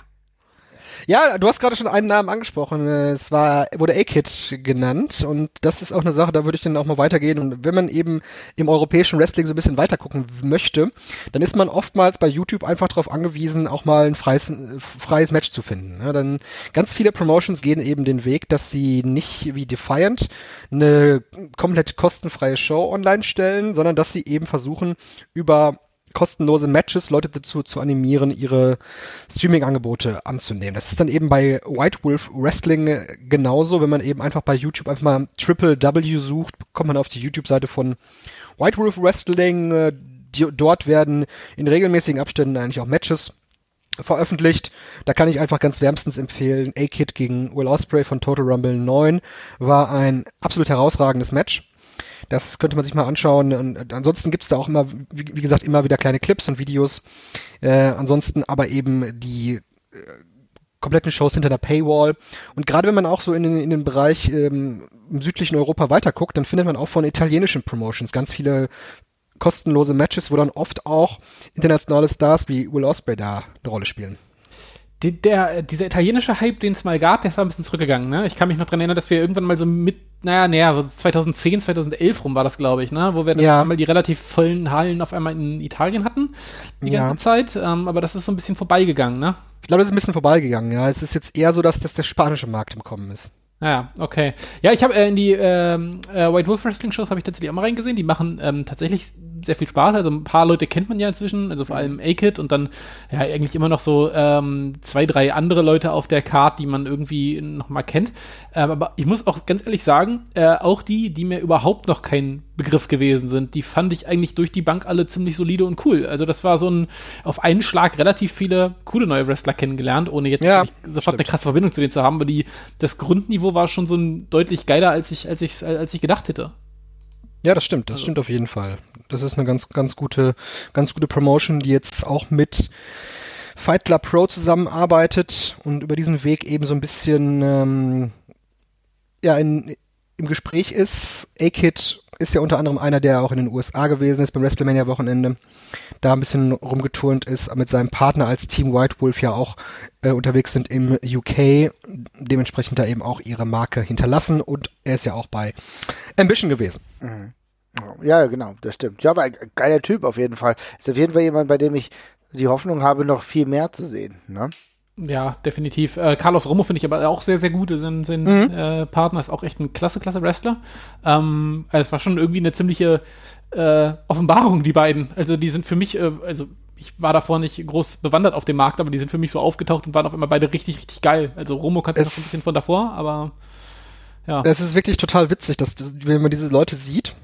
Ja, du hast gerade schon einen Namen angesprochen. Es war, wurde A-Kid genannt und das ist auch eine Sache, da würde ich dann auch mal weitergehen. Und wenn man eben im europäischen Wrestling so ein bisschen weiter gucken möchte, dann ist man oftmals bei YouTube einfach darauf angewiesen, auch mal ein freies, freies Match zu finden. Ja, dann ganz viele Promotions gehen eben den Weg, dass sie nicht wie Defiant eine komplett kostenfreie Show online stellen, sondern dass sie eben versuchen, über kostenlose Matches Leute dazu zu animieren, ihre Streaming-Angebote anzunehmen. Das ist dann eben bei White Wolf Wrestling genauso, wenn man eben einfach bei YouTube einfach mal Triple W sucht, kommt man auf die YouTube-Seite von White Wolf Wrestling. Äh, die, dort werden in regelmäßigen Abständen eigentlich auch Matches veröffentlicht. Da kann ich einfach ganz wärmstens empfehlen. A-Kid gegen Will Osprey von Total Rumble 9 war ein absolut herausragendes Match. Das könnte man sich mal anschauen. Und ansonsten gibt's da auch immer, wie, wie, gesagt, immer wieder kleine Clips und Videos. Äh, ansonsten aber eben die äh, kompletten Shows hinter der Paywall. Und gerade wenn man auch so in den, in den Bereich ähm, im südlichen Europa weiterguckt, dann findet man auch von italienischen Promotions ganz viele kostenlose Matches, wo dann oft auch internationale Stars wie Will Ospreay da eine Rolle spielen. Die, der, dieser italienische Hype, den es mal gab, der ist ein bisschen zurückgegangen. Ne? Ich kann mich noch dran erinnern, dass wir irgendwann mal so mit, naja, naja, 2010, 2011 rum war das, glaube ich, ne? wo wir dann ja. einmal die relativ vollen Hallen auf einmal in Italien hatten, die ja. ganze Zeit. Ähm, aber das ist so ein bisschen vorbeigegangen, ne? Ich glaube, das ist ein bisschen vorbeigegangen, ja. Es ist jetzt eher so, dass, dass der spanische Markt im Kommen ist. Ja, okay. Ja, ich habe äh, in die ähm, äh, White Wolf Wrestling Shows habe ich tatsächlich auch mal reingesehen. Die machen ähm, tatsächlich sehr viel Spaß. Also ein paar Leute kennt man ja inzwischen, also vor allem A-Kid und dann ja eigentlich immer noch so ähm, zwei, drei andere Leute auf der Card, die man irgendwie noch mal kennt. Ähm, aber ich muss auch ganz ehrlich sagen, äh, auch die, die mir überhaupt noch kein Begriff gewesen sind, die fand ich eigentlich durch die Bank alle ziemlich solide und cool. Also das war so ein auf einen Schlag relativ viele coole neue Wrestler kennengelernt, ohne jetzt ja, sofort stimmt. eine krasse Verbindung zu denen zu haben, aber die das Grundniveau war schon so ein deutlich geiler, als ich als ich als ich gedacht hätte. Ja, das stimmt, das also. stimmt auf jeden Fall. Das ist eine ganz ganz gute ganz gute Promotion, die jetzt auch mit Fight Club Pro zusammenarbeitet und über diesen Weg eben so ein bisschen ähm, ja in, im Gespräch ist. A-Kid ist ja unter anderem einer, der auch in den USA gewesen ist beim WrestleMania-Wochenende, da ein bisschen rumgeturnt ist, mit seinem Partner als Team White Wolf ja auch äh, unterwegs sind im UK, dementsprechend da eben auch ihre Marke hinterlassen und er ist ja auch bei Ambition gewesen. Mhm. Ja, genau, das stimmt. Ja, aber ein geiler Typ auf jeden Fall. Ist auf jeden Fall jemand, bei dem ich die Hoffnung habe, noch viel mehr zu sehen. Ne? Ja, definitiv. Äh, Carlos Romo finde ich aber auch sehr, sehr gut. Sein, sein mhm. äh, Partner ist auch echt ein klasse, klasse Wrestler. Ähm, also es war schon irgendwie eine ziemliche äh, Offenbarung, die beiden. Also die sind für mich, äh, also ich war davor nicht groß bewandert auf dem Markt, aber die sind für mich so aufgetaucht und waren auf einmal beide richtig, richtig geil. Also Romo kannte noch ein bisschen von davor, aber ja. Es ist wirklich total witzig, dass, wenn man diese Leute sieht,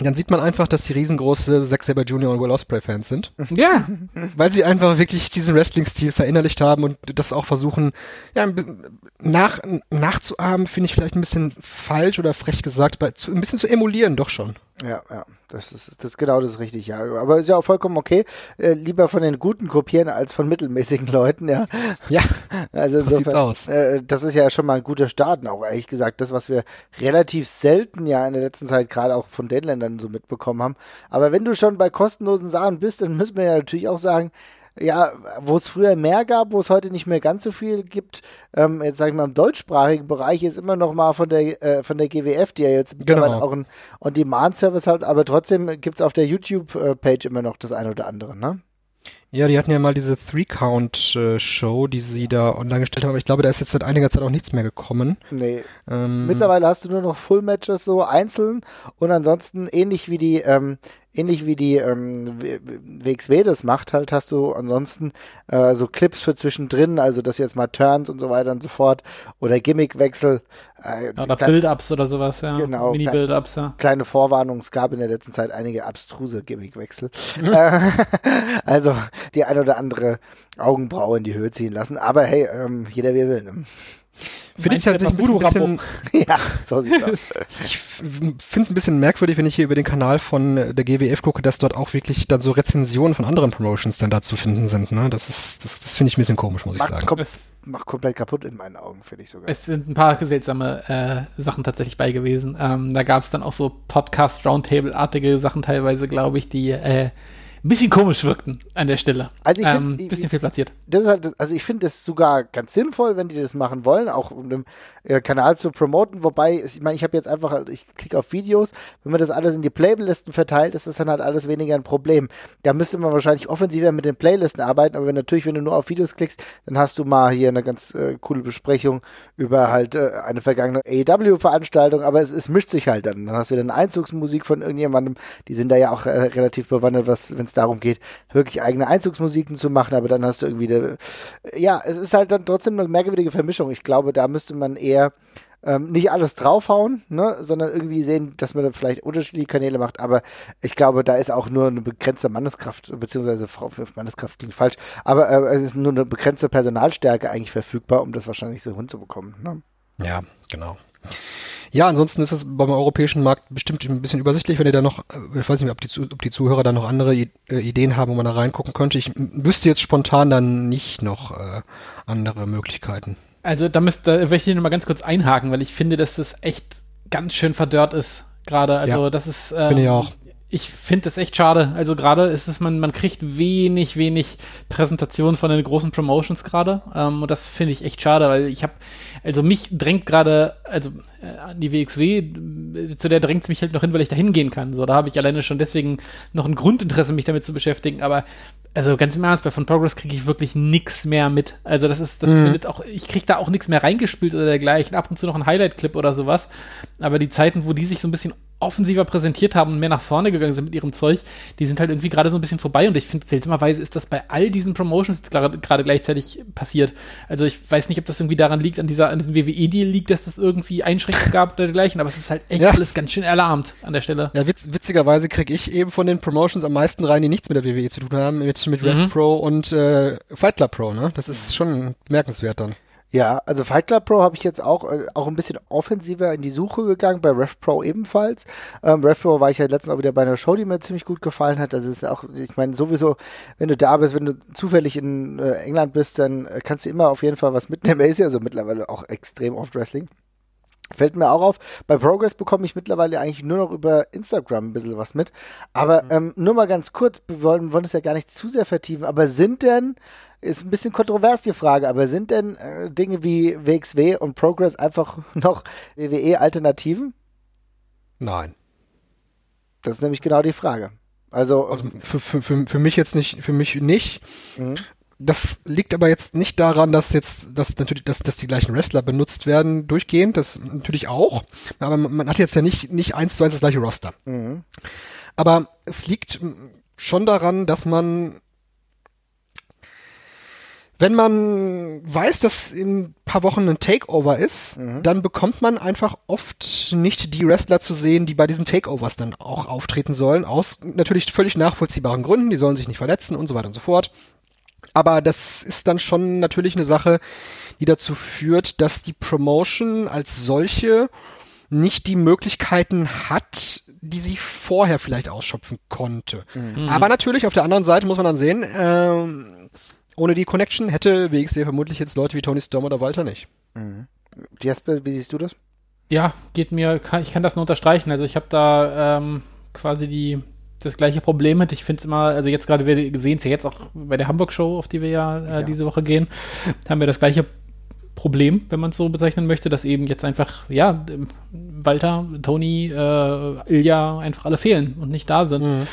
dann sieht man einfach, dass sie riesengroße Zack Saber Jr. und Will Ospreay Fans sind. Ja. Weil sie einfach wirklich diesen Wrestling-Stil verinnerlicht haben und das auch versuchen, ja, nach, nachzuahmen, finde ich vielleicht ein bisschen falsch oder frech gesagt, aber zu, ein bisschen zu emulieren doch schon. Ja, ja. Das ist, das ist genau das richtig, ja. Aber ist ja auch vollkommen okay. Äh, lieber von den Guten kopieren als von mittelmäßigen Leuten, ja. Ja. Also insofern, aus. Äh, das ist ja schon mal ein guter Start, und auch ehrlich gesagt, das, was wir relativ selten ja in der letzten Zeit gerade auch von den Ländern so mitbekommen haben. Aber wenn du schon bei kostenlosen Sachen bist, dann müssen wir ja natürlich auch sagen, ja, wo es früher mehr gab, wo es heute nicht mehr ganz so viel gibt, ähm, jetzt sage ich mal im deutschsprachigen Bereich ist immer noch mal von der äh, von der GWF, die ja jetzt genau. auch einen On-Demand-Service hat, aber trotzdem gibt es auf der YouTube-Page immer noch das eine oder andere, ne? Ja, die hatten ja mal diese Three-Count-Show, die sie da online gestellt haben, aber ich glaube, da ist jetzt seit einiger Zeit auch nichts mehr gekommen. Nee. Ähm, Mittlerweile hast du nur noch Full-Matches so einzeln und ansonsten ähnlich wie die ähm, ähnlich wie die ähm, WXW das macht, halt hast du ansonsten äh, so Clips für zwischendrin, also das jetzt mal Turns und so weiter und so fort oder Gimmickwechsel. Äh, oder Build-Ups oder sowas, ja. Genau. Mini-Build-Ups, ja. Kleine Vorwarnung, es gab in der letzten Zeit einige abstruse Gimmickwechsel. äh, also die ein oder andere Augenbraue in die Höhe ziehen lassen, aber hey, ähm, jeder wie er will. Ne? Finde ich tatsächlich ein bisschen, ja, so sieht's aus. ich finde es ein bisschen merkwürdig, wenn ich hier über den Kanal von der GWF gucke, dass dort auch wirklich dann so Rezensionen von anderen Promotions dann da zu finden sind. Ne? Das ist, das, das finde ich ein bisschen komisch, muss macht ich sagen. Kom macht komplett kaputt in meinen Augen, finde ich sogar. Es sind ein paar seltsame äh, Sachen tatsächlich bei gewesen. Ähm, da gab es dann auch so Podcast-Roundtable-artige Sachen teilweise, glaube ich, die äh, ein bisschen komisch wirkten an der Stelle. Also ich ähm, find, bisschen viel platziert. Das ist halt, also ich finde es sogar ganz sinnvoll, wenn die das machen wollen, auch um den äh, Kanal zu promoten. Wobei, ich meine, ich habe jetzt einfach, ich klicke auf Videos, wenn man das alles in die Playlisten verteilt, ist das dann halt alles weniger ein Problem. Da müsste man wahrscheinlich offensiver mit den Playlisten arbeiten, aber wenn, natürlich, wenn du nur auf Videos klickst, dann hast du mal hier eine ganz äh, coole Besprechung über halt äh, eine vergangene AEW-Veranstaltung, aber es, es mischt sich halt dann. Dann hast du wieder eine Einzugsmusik von irgendjemandem, die sind da ja auch äh, relativ bewandert, was, wenn es darum geht, wirklich eigene Einzugsmusiken zu machen, aber dann hast du irgendwie, de, ja, es ist halt dann trotzdem eine merkwürdige Vermischung. Ich glaube, da müsste man eher ähm, nicht alles draufhauen, ne, sondern irgendwie sehen, dass man da vielleicht unterschiedliche Kanäle macht. Aber ich glaube, da ist auch nur eine begrenzte Manneskraft, beziehungsweise Frau für Manneskraft klingt falsch, aber äh, es ist nur eine begrenzte Personalstärke eigentlich verfügbar, um das wahrscheinlich so hinzubekommen. Ne? Ja, genau. Ja, ansonsten ist es beim europäischen Markt bestimmt ein bisschen übersichtlich, wenn ihr da noch, äh, ich weiß nicht, ob die, ob die Zuhörer da noch andere äh, Ideen haben, wo man da reingucken könnte. Ich wüsste jetzt spontan dann nicht noch äh, andere Möglichkeiten. Also da müsste, da möchte ich nochmal ganz kurz einhaken, weil ich finde, dass das echt ganz schön verdörrt ist gerade. Also Ja, das ist. Ähm, ich auch. ich finde das echt schade. Also gerade ist es, man, man kriegt wenig, wenig Präsentation von den großen Promotions gerade. Ähm, und das finde ich echt schade, weil ich habe, also mich drängt gerade, also äh, an die WXW, zu der drängt es mich halt noch hin, weil ich da hingehen kann. So, da habe ich alleine schon deswegen noch ein Grundinteresse, mich damit zu beschäftigen. Aber also ganz im Ernst, bei von Progress kriege ich wirklich nix mehr mit. Also das ist, das findet auch, ich kriege da auch nichts mehr reingespielt oder dergleichen. Ab und zu noch ein Highlight-Clip oder sowas. Aber die Zeiten, wo die sich so ein bisschen offensiver präsentiert haben und mehr nach vorne gegangen sind mit ihrem Zeug, die sind halt irgendwie gerade so ein bisschen vorbei und ich finde, seltsamerweise ist das bei all diesen Promotions jetzt gerade gerade gleichzeitig passiert. Also ich weiß nicht, ob das irgendwie daran liegt, an dieser, an diesem WWE-Deal liegt, dass das irgendwie Einschränkungen gab oder dergleichen, aber es ist halt echt Ja. alles ganz schön erlahmt an der Stelle. Ja, witz, witzigerweise kriege ich eben von den Promotions am meisten rein, die nichts mit der WWE zu tun haben, mit, mit Rev Mhm. Pro und äh, Fight Club Pro, ne? Das ist schon bemerkenswert dann. Ja, also Fight Club Pro habe ich jetzt auch, äh, auch ein bisschen offensiver in die Suche gegangen, bei Rev Pro ebenfalls. Ähm, Rev Pro war ich ja letztens auch wieder bei einer Show, die mir ziemlich gut gefallen hat. Das ist auch, ich meine, sowieso, wenn du da bist, wenn du zufällig in äh, England bist, dann äh, kannst du immer auf jeden Fall was mitnehmen. Er ist ja also mittlerweile auch extrem oft Wrestling. Fällt mir auch auf, bei Progress bekomme ich mittlerweile eigentlich nur noch über Instagram ein bisschen was mit. Aber ähm, nur mal ganz kurz, wir wollen, wollen es ja gar nicht zu sehr vertiefen, aber sind denn, ist ein bisschen kontrovers die Frage, aber sind denn äh, Dinge wie WXW und Progress einfach noch WWE-Alternativen? Nein. Das ist nämlich genau die Frage. Also, Also für, für, für, für mich jetzt nicht, für mich nicht. Mhm. Das liegt aber jetzt nicht daran, dass jetzt, dass natürlich, dass, dass die gleichen Wrestler benutzt werden durchgehend. Das natürlich auch. Aber man, man hat jetzt ja nicht, nicht eins zu eins das gleiche Roster. mhm. Aber es liegt schon daran, dass man, wenn man weiß, dass in ein paar Wochen ein Takeover ist, dann bekommt man einfach oft nicht die Wrestler zu sehen, die bei diesen Takeovers dann auch auftreten sollen, aus natürlich völlig nachvollziehbaren Gründen, die sollen sich nicht verletzen und so weiter und so fort. Aber das ist dann schon natürlich eine Sache, die dazu führt, dass die Promotion als solche nicht die Möglichkeiten hat, die sie vorher vielleicht ausschöpfen konnte. Aber natürlich, auf der anderen Seite muss man dann sehen, ähm, ohne die Connection hätte WXW vermutlich jetzt Leute wie Tony Storm oder Walter nicht. Jesper, wie siehst du das? Ja, geht mir, kann, ich kann das nur unterstreichen. Also ich habe da ähm, quasi die das gleiche Problem mit. Ich finde es immer, also jetzt gerade, wir sehen es ja jetzt auch bei der Hamburg-Show, auf die wir ja, äh, Ja. diese Woche gehen, haben wir das gleiche Problem, wenn man es so bezeichnen möchte, dass eben jetzt einfach, ja, Walter, Tony, äh, Ilja einfach alle fehlen und nicht da sind.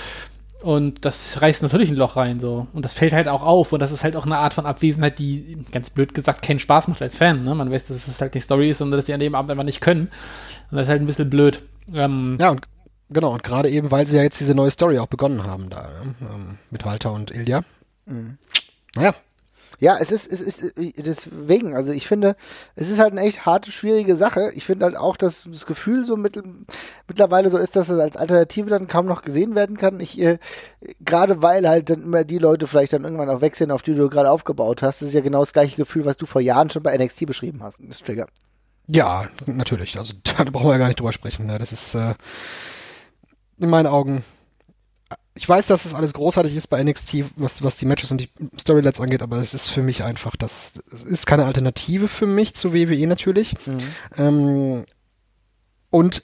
Und das reißt natürlich ein Loch rein, so. Und das fällt halt auch auf. Und das ist halt auch eine Art von Abwesenheit, die, ganz blöd gesagt, keinen Spaß macht als Fan, ne? Man weiß, dass es halt die Story ist und dass sie an dem Abend einfach nicht können. Und das ist halt ein bisschen blöd. Ähm, Ja, und genau, und gerade eben, weil sie ja jetzt diese neue Story auch begonnen haben da, ne? ähm, mit Walter und Ilja. Naja, Ja, es ist, es ist äh, deswegen, also ich finde, es ist halt eine echt harte, schwierige Sache. Ich finde halt auch, dass das Gefühl so mit, mittlerweile so ist, dass es als Alternative dann kaum noch gesehen werden kann. Ich, äh, gerade weil halt dann immer die Leute vielleicht dann irgendwann auch sind, auf die du gerade aufgebaut hast, das ist ja genau das gleiche Gefühl, was du vor Jahren schon bei NXT beschrieben hast, das Trigger. ja, natürlich. Also da brauchen wir ja gar nicht drüber sprechen. Ne? Das ist äh, in meinen Augen. Ich weiß, dass es alles großartig ist bei NXT, was, was die Matches und die Storylines angeht, aber es ist für mich einfach, das es ist keine Alternative für mich zu WWE natürlich. Ähm, und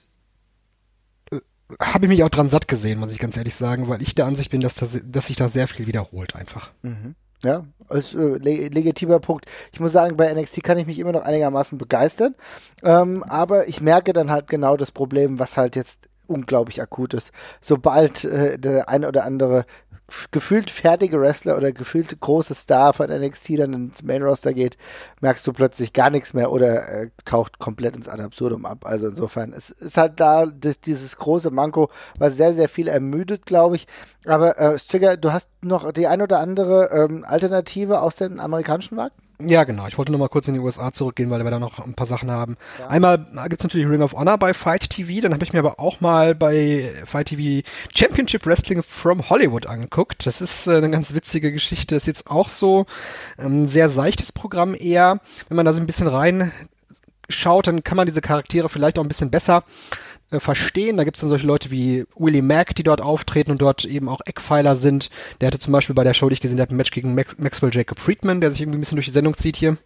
äh, habe ich mich auch dran satt gesehen, muss ich ganz ehrlich sagen, weil ich der Ansicht bin, dass, das, dass sich da sehr viel wiederholt einfach. Ja, als äh, le legitimer Punkt. Ich muss sagen, bei NXT kann ich mich immer noch einigermaßen begeistern. Ähm, aber ich merke dann halt genau das Problem, was halt jetzt unglaublich akut ist. Sobald äh, der ein oder andere gefühlt fertige Wrestler oder gefühlt große Star von NXT dann ins Main Roster geht, merkst du plötzlich gar nichts mehr oder äh, taucht komplett ins Ad absurdum ab. Also insofern, es ist halt da dieses große Manko, was sehr, sehr viel ermüdet, glaube ich. Aber äh, Strigger, du hast noch die ein oder andere ähm, Alternative aus dem amerikanischen Markt? Ja, genau. Ich wollte noch mal kurz in die USA zurückgehen, weil wir da noch ein paar Sachen haben. Einmal gibt's natürlich Ring of Honor bei Fight TV, dann habe ich mir aber auch mal bei Fight TV Championship Wrestling from Hollywood angeguckt. Das ist äh, eine ganz witzige Geschichte. ist jetzt auch so ein ähm, sehr seichtes Programm eher. Wenn man da so ein bisschen rein schaut, dann kann man diese Charaktere vielleicht auch ein bisschen besser äh, verstehen. Da gibt es dann solche Leute wie Willie Mack, die dort auftreten und dort eben auch Eckpfeiler sind. Der hatte zum Beispiel bei der Show, die ich gesehen habe, ein Match gegen Max Maxwell Jacob Friedman, der sich irgendwie ein bisschen durch die Sendung zieht hier.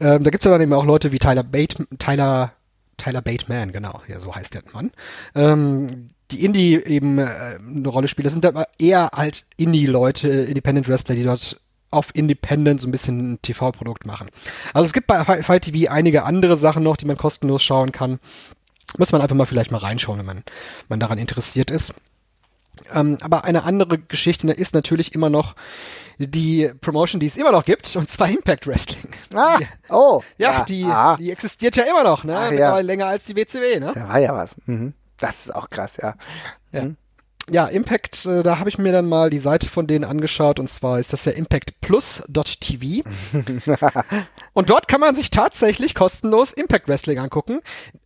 Ähm, da gibt es dann eben auch Leute wie Tyler Bate, Tyler, Tyler Bateman, genau, ja, so heißt der Mann. Ähm, die Indie eben äh, eine Rolle spielen. Das sind aber eher halt Indie-Leute, Independent Wrestler, die dort auf Independent so ein bisschen ein TV-Produkt machen. Also es gibt bei Fight TV einige andere Sachen noch, die man kostenlos schauen kann. Muss man einfach mal vielleicht mal reinschauen, wenn man, man daran interessiert ist. Ähm, aber eine andere Geschichte ist natürlich immer noch die Promotion, die es immer noch gibt, und zwar Impact Wrestling. Ah, oh. Ja, ja die, ah. die existiert ja immer noch, ne? Ach, ja. länger als die WCW, ne? Da war ja was. Mhm. Das ist auch krass. Ja. Mhm ja, Impact, äh, da habe ich mir dann mal die Seite von denen angeschaut und zwar ist das ja impactplus.tv und dort kann man sich tatsächlich kostenlos Impact Wrestling angucken.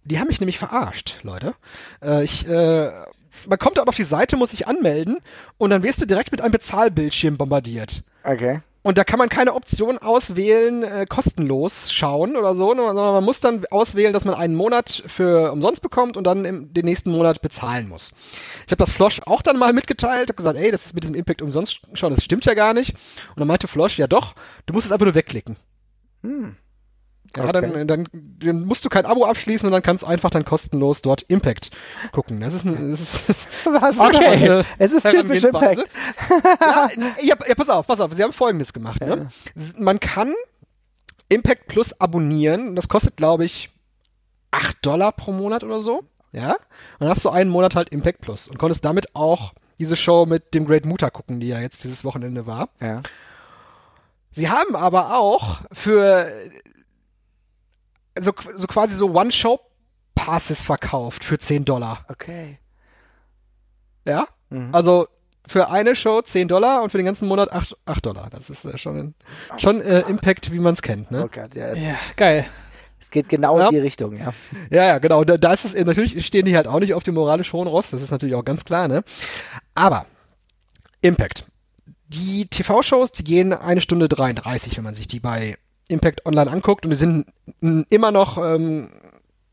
Die haben mich nämlich verarscht, Leute. Äh, ich, äh, man kommt dort auf die Seite, muss sich anmelden und dann wirst du direkt mit einem Bezahlbildschirm bombardiert. Okay. Und da kann man keine Option auswählen, äh, kostenlos schauen oder so, sondern man muss dann auswählen, dass man einen Monat für umsonst bekommt und dann im, den nächsten Monat bezahlen muss. Ich habe das Flosch auch dann mal mitgeteilt, habe gesagt, ey, das ist mit diesem Impact umsonst schauen, das stimmt ja gar nicht. Und dann meinte Flosch, ja doch, du musst es einfach nur wegklicken. Hm. Ja, okay. dann, dann, dann, musst du kein Abo abschließen und dann kannst du einfach dann kostenlos dort Impact gucken. Das ist ein, das ist, das Was? Okay. Eine es ist typisch Impact. ja, ja, ja, pass auf, pass auf. Sie haben Folgendes gemacht. Ne? Man kann Impact Plus abonnieren. Das kostet, glaube ich, 8 Dollar pro Monat oder so. Ja. Und dann hast du einen Monat halt Impact Plus und konntest damit auch diese Show mit dem Great Muta gucken, die ja jetzt dieses Wochenende war. Ja. Sie haben aber auch für so, so quasi so One-Show-Passes verkauft für 10 Dollar. Okay. Ja? Mhm. Also für eine Show 10 Dollar und für den ganzen Monat 8, 8 Dollar. Das ist äh, schon, ein, schon äh, Impact, wie man es kennt. Ne? Oh Gott, ja. ja geil. Es geht genau ja. in die Richtung, ja. Ja, ja, genau. Da, da ist es, natürlich stehen die halt auch nicht auf dem moralisch hohen Rost, das ist natürlich auch ganz klar, ne? Aber Impact. Die TV-Shows, die gehen eine Stunde 33, wenn man sich die bei Impact Online anguckt und die sind immer noch, ähm,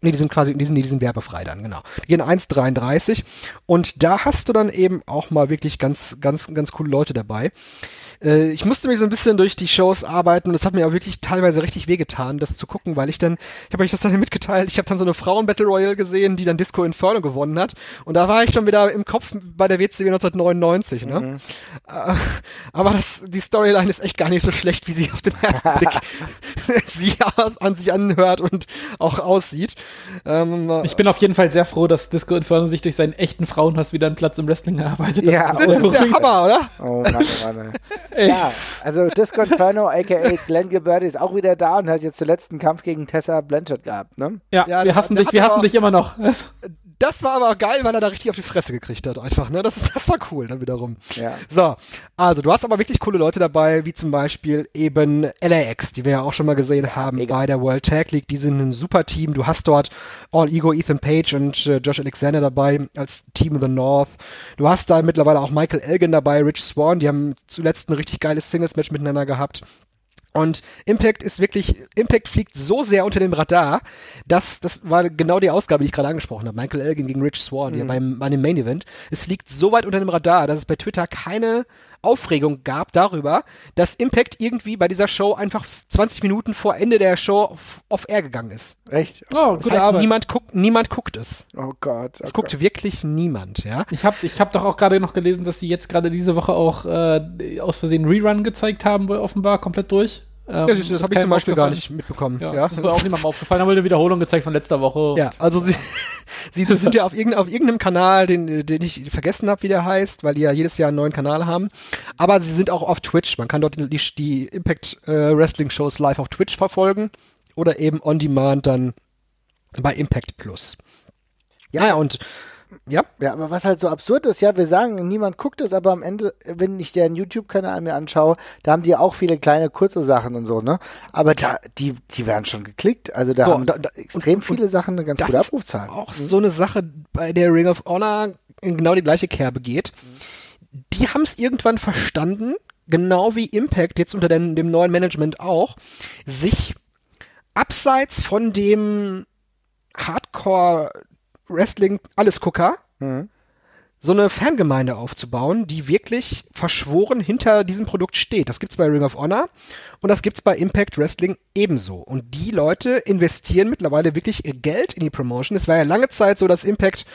nee, die sind quasi, die sind, die sind werbefrei dann, genau. Die gehen 1,33 und da hast du dann eben auch mal wirklich ganz, ganz, ganz coole Leute dabei. Äh, ich musste mich so ein bisschen durch die Shows arbeiten und es hat mir auch wirklich teilweise richtig wehgetan, das zu gucken, weil ich dann, ich habe euch das dann mitgeteilt, ich habe dann so eine Frauen-Battle Royale gesehen, die dann Disco Inferno gewonnen hat und da war ich schon wieder im Kopf bei der WCW 1999, ne? Mhm. Äh, aber das, die Storyline ist echt gar nicht so schlecht, wie sie auf den ersten Blick sie aus, an sich anhört und auch aussieht. Ähm, ich bin auf jeden Fall sehr froh, dass Disco Inferno sich durch seinen echten Frauenhass wieder einen Platz im Wrestling erarbeitet hat. Ja, das ist der Hammer, oder? Oh Mann, oh Mann. Ja, also Disco Inferno, aka Glenn Gilberti, ist auch wieder da und hat jetzt zuletzt einen Kampf gegen Tessa Blanchard gehabt, ne? Ja, ja wir hassen dich, wir hassen dich immer noch. Das war aber geil, weil er da richtig auf die Fresse gekriegt hat, einfach, ne? Das, das war cool dann wiederum. Ja. So, also du hast aber wirklich coole Leute dabei, wie zum Beispiel eben LAX, die wir ja auch schon mal gesehen haben Mega. bei der World Tag League. Die sind ein super Team. Du hast dort All Ego, Ethan Page und äh, Josh Alexander dabei als Team of the North. Du hast da mittlerweile auch Michael Elgin dabei, Rich Swan, die haben zuletzt ein richtig geiles Singles-Match miteinander gehabt. Und Impact ist wirklich, Impact fliegt so sehr unter dem Radar, dass, das war genau die Ausgabe, die ich gerade angesprochen habe. Michael Elgin gegen Rich Swan, mhm. hier beim, bei dem Main Event. Es fliegt so weit unter dem Radar, dass es bei Twitter keine Aufregung gab darüber, dass Impact irgendwie bei dieser Show einfach 20 Minuten vor Ende der Show off-air gegangen ist. Echt? Oh, das gute heißt, Arbeit. Niemand guckt, niemand guckt es. Oh Gott. Oh es guckt Gott. wirklich niemand, ja. Ich habe ich hab doch auch gerade noch gelesen, dass sie jetzt gerade diese Woche auch äh, aus Versehen Rerun gezeigt haben, wohl offenbar komplett durch. Ähm, ja, das, das habe ich zum Beispiel gar nicht mitbekommen. Ja, ja. Das ist mir auch niemandem aufgefallen, aber eine Wiederholung gezeigt von letzter Woche. Ja, also sie, sie sind ja auf, irgendein, auf irgendeinem Kanal, den, den ich vergessen habe, wie der heißt, weil die ja jedes Jahr einen neuen Kanal haben. Aber sie sind auch auf Twitch. Man kann dort die, die Impact äh, Wrestling Shows live auf Twitch verfolgen oder eben on Demand dann bei Impact Plus. Ja und Ja. Ja, aber was halt so absurd ist, ja, wir sagen, niemand guckt es, aber am Ende, wenn ich deren YouTube-Kanal mir anschaue, da haben die auch viele kleine, kurze Sachen und so, ne? Aber da, die, die werden schon geklickt. Also da So, haben da- da- extrem und- und viele Sachen eine ganz das gute ist Abrufzahl. auch so eine Sache, bei der Ring of Honor in genau die gleiche Kerbe geht. Die haben es irgendwann verstanden, genau wie Impact jetzt unter den, dem neuen Management auch, sich abseits von dem Hardcore Wrestling Allesgucker Mhm. so eine Fangemeinde aufzubauen, die wirklich verschworen hinter diesem Produkt steht. Das gibt's bei Ring of Honor und das gibt's bei Impact Wrestling ebenso. Und die Leute investieren mittlerweile wirklich ihr Geld in die Promotion. Es war ja lange Zeit so, dass Impact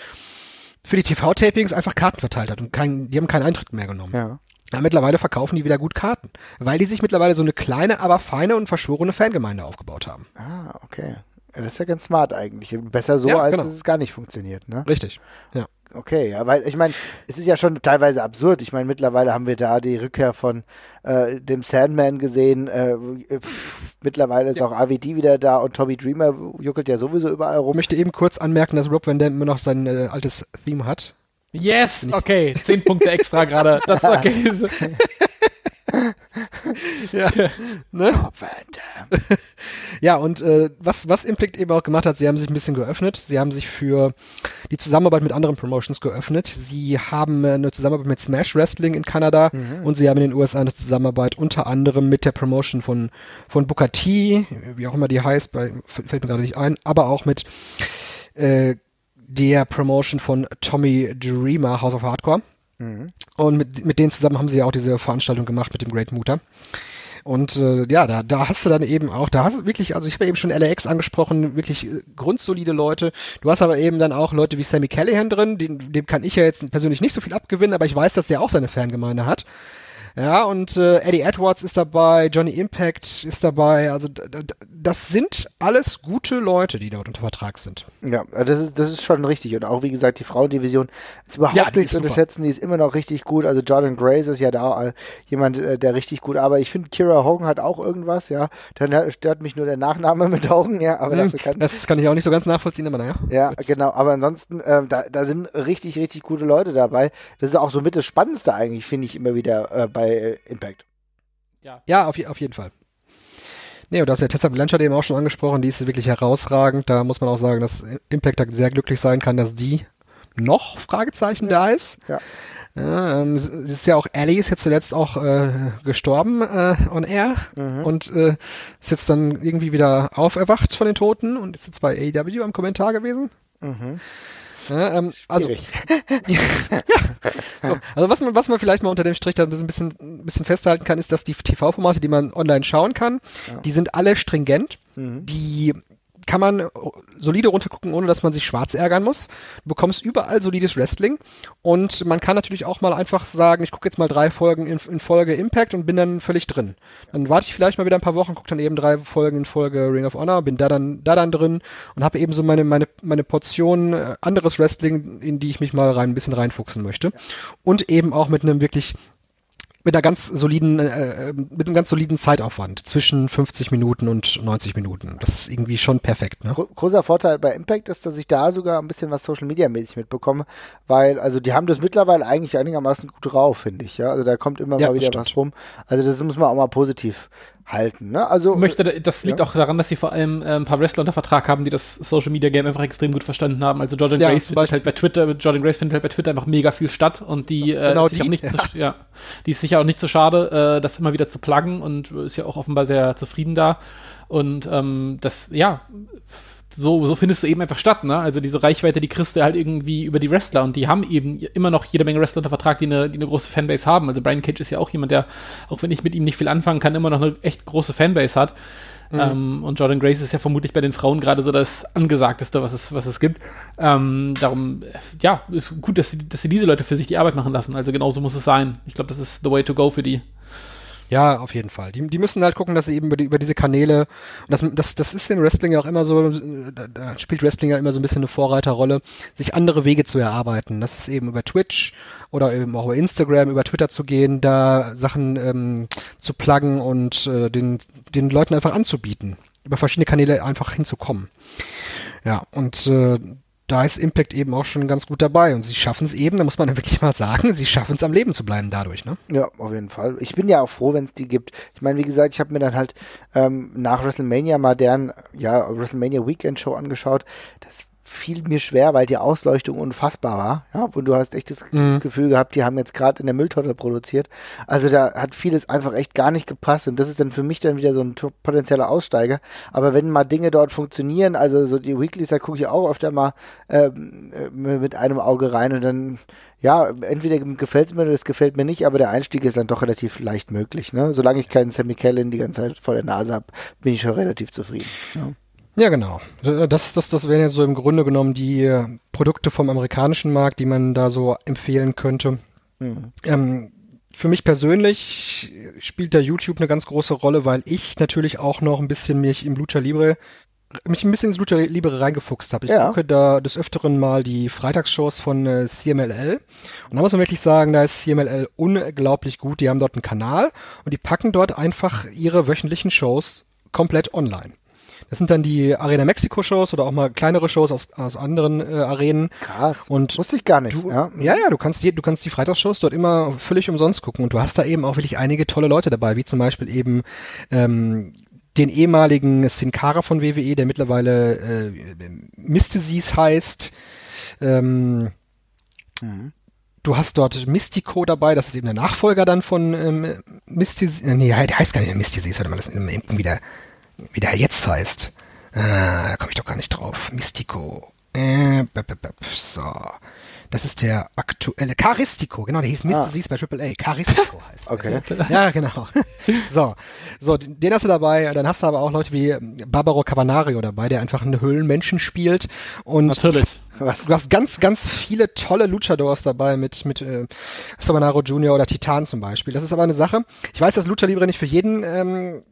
für die TV-Tapings einfach Karten verteilt hat und kein, die haben keinen Eintritt mehr genommen. Ja. Ja, mittlerweile verkaufen die wieder gut Karten, weil die sich mittlerweile so eine kleine, aber feine und verschworene Fangemeinde aufgebaut haben. Ah, okay. Ja, das ist ja ganz smart eigentlich. Besser so, Ja, als genau. dass es gar nicht funktioniert, ne? Richtig. Ja. Okay, ja, weil ich meine, es ist ja schon teilweise absurd. Ich meine, mittlerweile haben wir da die Rückkehr von äh, dem Sandman gesehen. Äh, pff, mittlerweile ist auch AVD wieder da und Tommy Dreamer juckelt ja sowieso überall Ich rum. möchte eben kurz anmerken, dass Rob Van Dam immer noch sein äh, altes Theme hat. Yes, okay, zehn Punkte extra gerade. Das ist okay. Ja. ne? Ja, und äh, was, was Impact eben auch gemacht hat, sie haben sich ein bisschen geöffnet. Sie haben sich für die Zusammenarbeit mit anderen Promotions geöffnet. Sie haben eine Zusammenarbeit mit Smash Wrestling in Kanada und sie haben in den USA eine Zusammenarbeit unter anderem mit der Promotion von, von Booker T, wie auch immer die heißt, bei, fällt mir gerade nicht ein, aber auch mit äh, der Promotion von Tommy Dreamer, House of Hardcore. Und mit, mit denen zusammen haben sie ja auch diese Veranstaltung gemacht mit dem Great Muta. Und äh, ja, da, da hast du dann eben auch, da hast du wirklich, also ich habe eben schon LAX angesprochen, wirklich äh, grundsolide Leute. Du hast aber eben dann auch Leute wie Sammy Callahan drin, dem, dem kann ich ja jetzt persönlich nicht so viel abgewinnen, aber ich weiß, dass der auch seine Fangemeinde hat. Ja, und äh, Eddie Edwards ist dabei, Johnny Impact ist dabei. Also das sind alles gute Leute, die dort unter Vertrag sind. Ja, das ist, das ist schon richtig. Und auch, wie gesagt, die Frauendivision ist überhaupt Ja, die nicht ist zu unterschätzen. Die ist immer noch richtig gut. Also Jordan Grace ist ja da äh, jemand, äh, der richtig gut arbeitet. Ich finde, Kira Hogan hat auch irgendwas, ja. Dann äh, stört mich nur der Nachname mit Hogan, ja. Aber Hm, kann, das kann ich auch nicht so ganz nachvollziehen, aber naja. Ja, Gut. genau. Aber ansonsten, ähm, da, da sind richtig, richtig gute Leute dabei. Das ist auch so mit das Spannendste eigentlich, finde ich immer wieder äh, bei äh, Impact. Ja, auf, je- auf jeden Fall. Nee, und du hast ja Tessa Blanchard eben auch schon angesprochen, die ist wirklich herausragend. Da muss man auch sagen, dass Impact da sehr glücklich sein kann, dass die noch Fragezeichen da ist. Ja. Ja, ähm, ist ja auch Ellie ist jetzt zuletzt auch äh, gestorben äh, on air Mhm. und äh, ist jetzt dann irgendwie wieder auferwacht von den Toten und ist jetzt bei AEW am Kommentar gewesen. Mhm. Ja, ähm, also, Schwierig. so, also was man, was man vielleicht mal unter dem Strich da ein bisschen, ein bisschen festhalten kann, ist, dass die TV-Formate, die man online schauen kann, die sind alle stringent. Mhm. Die kann man solide runtergucken, ohne dass man sich schwarz ärgern muss. Du bekommst überall solides Wrestling und man kann natürlich auch mal einfach sagen, ich gucke jetzt mal drei Folgen in, in Folge Impact und bin dann völlig drin. Dann warte ich vielleicht mal wieder ein paar Wochen, gucke dann eben drei Folgen in Folge Ring of Honor, bin da dann, da dann drin und habe eben so meine, meine, meine Portion äh, anderes Wrestling, in die ich mich mal rein, ein bisschen reinfuchsen möchte. Und eben auch mit einem wirklich mit einer ganz soliden, äh, mit einem ganz soliden Zeitaufwand zwischen 50 Minuten und 90 Minuten. Das ist irgendwie schon perfekt, ne? Gro großer Vorteil bei Impact ist, dass ich da sogar ein bisschen was Social Media mäßig mitbekomme, weil also die haben das mittlerweile eigentlich einigermaßen gut drauf, finde ich. Ja, also da kommt immer Ja, mal wieder das was stimmt. rum. Also das muss man auch mal positiv halten. Ne? Also möchte, das liegt Ja. auch daran, dass sie vor allem äh, ein paar Wrestler unter Vertrag haben, die das Social Media Game einfach extrem gut verstanden haben. Also Jordan Ja, Grace zum findet halt bei Twitter, Jordan Grace findet halt bei Twitter einfach mega viel statt und die, äh, Genau ist sich die, auch nicht ja. zu, ja, die ist sicher auch nicht so schade, äh, das immer wieder zu pluggen und ist ja auch offenbar sehr zufrieden da. Und ähm, das, ja, so, so findest du eben einfach statt, ne? Also diese Reichweite, die kriegst du halt irgendwie über die Wrestler und die haben eben immer noch jede Menge Wrestler unter Vertrag, die eine, die eine große Fanbase haben. Also Brian Cage ist ja auch jemand, der, auch wenn ich mit ihm nicht viel anfangen kann, immer noch eine echt große Fanbase hat. Ähm, und Jordan Grace ist ja vermutlich bei den Frauen gerade so das Angesagteste, was es, was es gibt. Ähm, darum, äh, ja, ist gut, dass sie, dass sie diese Leute für sich die Arbeit machen lassen. Also genauso muss es sein. Ich glaube, das ist the way to go für die. Ja, auf jeden Fall. Die, die müssen halt gucken, dass sie eben über, die, über diese Kanäle, und das, das, das ist im Wrestling ja auch immer so, da spielt Wrestling ja immer so ein bisschen eine Vorreiterrolle, sich andere Wege zu erarbeiten. Das ist eben über Twitch oder eben auch über Instagram, über Twitter zu gehen, da Sachen ähm, zu pluggen und äh, den, den Leuten einfach anzubieten, über verschiedene Kanäle einfach hinzukommen. Ja, und äh, da ist Impact eben auch schon ganz gut dabei. Und sie schaffen es eben, da muss man wirklich mal sagen, sie schaffen es am Leben zu bleiben dadurch, ne? Ja, auf jeden Fall. Ich bin ja auch froh, wenn es die gibt. Ich meine, wie gesagt, ich habe mir dann halt ähm, nach WrestleMania mal deren ja, WrestleMania Weekend Show angeschaut. Das fiel mir schwer, weil die Ausleuchtung unfassbar war. Ja, und du hast echt das mhm. Gefühl gehabt, die haben jetzt gerade in der Mülltonne produziert. Also da hat vieles einfach echt gar nicht gepasst und das ist dann für mich dann wieder so ein potenzieller Aussteiger. Aber wenn mal Dinge dort funktionieren, also so die Weeklies, da gucke ich auch öfter mal ähm, äh, mit einem Auge rein und dann ja, entweder gefällt es mir oder es gefällt mir nicht, aber der Einstieg ist dann doch relativ leicht möglich. Ne? Solange ich keinen Sammy Kellen die ganze Zeit vor der Nase habe, bin ich schon relativ zufrieden. Ja. Ja, genau. Das, das, das wären ja so im Grunde genommen die äh, Produkte vom amerikanischen Markt, die man da so empfehlen könnte. Mhm. Ähm, für mich persönlich spielt da YouTube eine ganz große Rolle, weil ich natürlich auch noch ein bisschen mich im Lucha Libre mich ein bisschen ins Lucha Libre reingefuchst habe. Ich ja. gucke da des Öfteren mal die Freitagsshows von äh, CMLL. Und da muss man wirklich sagen, da ist CMLL unglaublich gut. Die haben dort einen Kanal und die packen dort einfach ihre wöchentlichen Shows komplett online. Das sind dann die Arena Mexico Shows oder auch mal kleinere Shows aus, aus anderen äh, Arenen. Krass. Und wusste ich gar nicht. Du, ja. ja, ja, du kannst die, du kannst die Freitagsshows dort immer völlig umsonst gucken und du hast da eben auch wirklich einige tolle Leute dabei, wie zum Beispiel eben ähm, den ehemaligen Sin Cara von WWE, der mittlerweile äh, Mystices heißt. Ähm, mhm. Du hast dort Mystico dabei, das ist eben der Nachfolger dann von ähm, Mystices. Äh, nee, der heißt gar nicht mehr Mystices, warte mal, das ist irgendwie der wie der jetzt heißt. Äh, da komme ich doch gar nicht drauf. Mystico. Äh, so. Das ist der aktuelle Charistico, genau, der hieß Mr. Ah. bei Triple A. Charistico heißt Okay. Ja, genau. so, so, den hast du dabei. Dann hast du aber auch Leute wie Barbaro Cavanario dabei, der einfach einen Höhlenmenschen spielt. Und Natürlich. Was? Du hast ganz, ganz viele tolle Luchadors dabei mit, mit äh, Sobanaro Jr. oder Titan zum Beispiel. Das ist aber eine Sache. Ich weiß, dass Lucha Libre nicht für jeden ähm,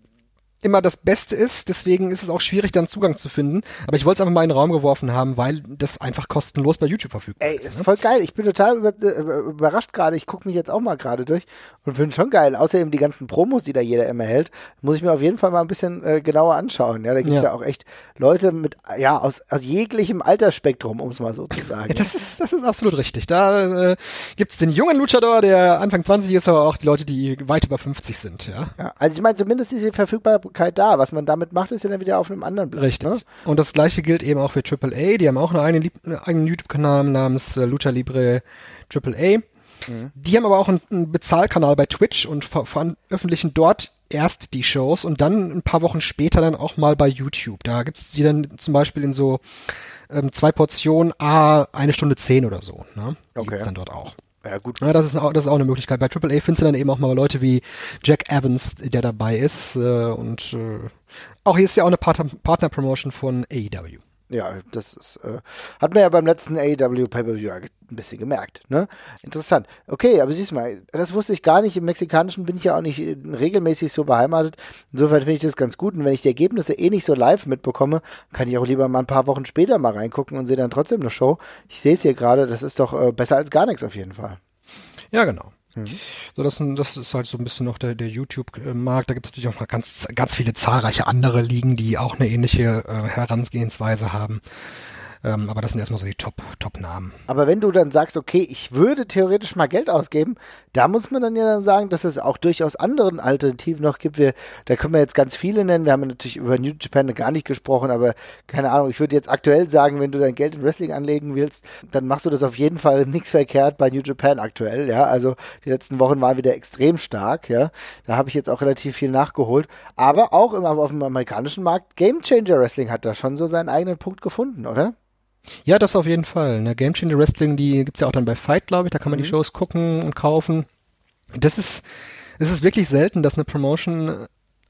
immer das Beste ist. Deswegen ist es auch schwierig, dann Zugang zu finden. Aber ich wollte es einfach mal in den Raum geworfen haben, weil das einfach kostenlos bei YouTube verfügbar Ey, ist. Ey, ne? voll geil. Ich bin total über, äh, überrascht gerade. Ich gucke mich jetzt auch mal gerade durch und finde schon geil. Außerdem die ganzen Promos, die da jeder immer hält, muss ich mir auf jeden Fall mal ein bisschen äh, genauer anschauen. Ja, da gibt es ja. ja. auch echt Leute mit, ja, aus, aus jeglichem Altersspektrum, um es mal so zu sagen. Das ist, das ist absolut richtig. Da äh, gibt es den jungen Luchador, der Anfang 20 ist, aber auch die Leute, die weit über 50 sind. Ja, ja also ich meine, zumindest ist die Verfügbarkeit da. Was man damit macht, ist ja dann wieder auf einem anderen Blatt. Richtig. Ne? Und das gleiche gilt eben auch für AAA. Die haben auch einen eigenen, eigenen YouTube-Kanal namens äh, Lucha Libre AAA. Mhm. Die haben aber auch einen, einen Bezahlkanal bei Twitch und veröffentlichen dort erst die Shows und dann ein paar Wochen später dann auch mal bei YouTube. Da gibt es die dann zum Beispiel in so ähm, zwei Portionen, a eine Stunde zehn oder so. Ne? Die okay. gibt's dann dort auch. Ja, gut. Ja, das ist, auch, das ist auch eine Möglichkeit. Bei AAA findest du dann eben auch mal Leute wie Jack Evans, der dabei ist. Äh, und äh, auch hier ist ja auch eine Partner-Promotion von AEW. Ja, das ist, äh, hat man ja beim letzten AEW Pay-Per-View ein bisschen gemerkt, ne? Interessant. Okay, aber siehst mal, das wusste ich gar nicht. Im Mexikanischen bin ich ja auch nicht äh, regelmäßig so beheimatet. Insofern finde ich das ganz gut. Und wenn ich die Ergebnisse eh nicht so live mitbekomme, kann ich auch lieber mal ein paar Wochen später mal reingucken und sehe dann trotzdem eine Show. Ich sehe es hier gerade, das ist doch äh, besser als gar nichts auf jeden Fall. Ja, genau. Mhm. So, das, das, ist halt so ein bisschen noch der, der YouTube-Markt. Da gibt es natürlich auch mal ganz, ganz viele zahlreiche andere Ligen, die auch eine ähnliche äh, Herangehensweise haben. Ähm, aber das sind erstmal so die Top-Namen. Top aber wenn du dann sagst, okay, ich würde theoretisch mal Geld ausgeben, da muss man dann ja dann sagen, dass es auch durchaus anderen Alternativen noch gibt. Wir, da können wir jetzt ganz viele nennen. Wir haben natürlich über New Japan gar nicht gesprochen, aber keine Ahnung, ich würde jetzt aktuell sagen, wenn du dein Geld in Wrestling anlegen willst, dann machst du das auf jeden Fall nichts verkehrt bei New Japan aktuell. Ja, also die letzten Wochen waren wieder extrem stark. Ja, da habe ich jetzt auch relativ viel nachgeholt. Aber auch im, auf dem amerikanischen Markt, Game Changer Wrestling hat da schon so seinen eigenen Punkt gefunden, oder? Ja, das auf jeden Fall. Ne? Game Changer Wrestling, die gibt's ja auch dann bei Fight, glaube ich. Da kann man mhm. die Shows gucken und kaufen. Das ist, es ist wirklich selten, dass eine Promotion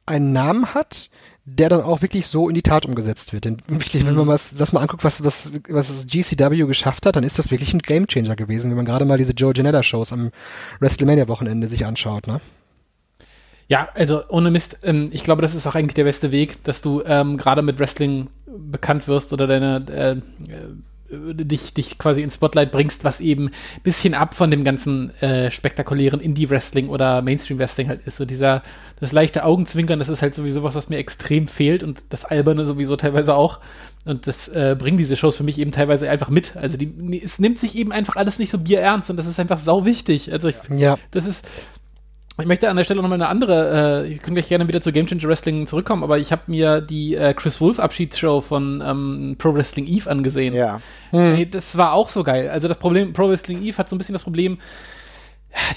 einen Namen hat, der dann auch wirklich so in die Tat umgesetzt wird. Denn wirklich, mhm. wenn man was, das mal anguckt, was, was, was GCW geschafft hat, dann ist das wirklich ein Gamechanger gewesen, wenn man gerade mal diese Joe Janetta Shows am WrestleMania-Wochenende sich anschaut, ne? Ja, also ohne Mist, ähm, ich glaube, das ist auch eigentlich der beste Weg, dass du ähm, gerade mit Wrestling bekannt wirst oder deine, äh, dich, dich quasi ins Spotlight bringst, was eben ein bisschen ab von dem ganzen äh, spektakulären Indie-Wrestling oder Mainstream-Wrestling halt ist. So dieser, das leichte Augenzwinkern, das ist halt sowieso was, was mir extrem fehlt und das Alberne sowieso teilweise auch. Und das äh, bringen diese Shows für mich eben teilweise einfach mit. Also die, es nimmt sich eben einfach alles nicht so bierernst und das ist einfach sau wichtig. Also ich, Ja. das ist, ich möchte an der Stelle nochmal eine andere, äh, ich könnte gleich gerne wieder zu Game Changer Wrestling zurückkommen, aber ich habe mir die äh, Chris Wolf Abschiedsshow von ähm, Pro Wrestling Eve angesehen. Ja. Ey, das war auch so geil. Also das Problem, Pro Wrestling Eve hat so ein bisschen das Problem,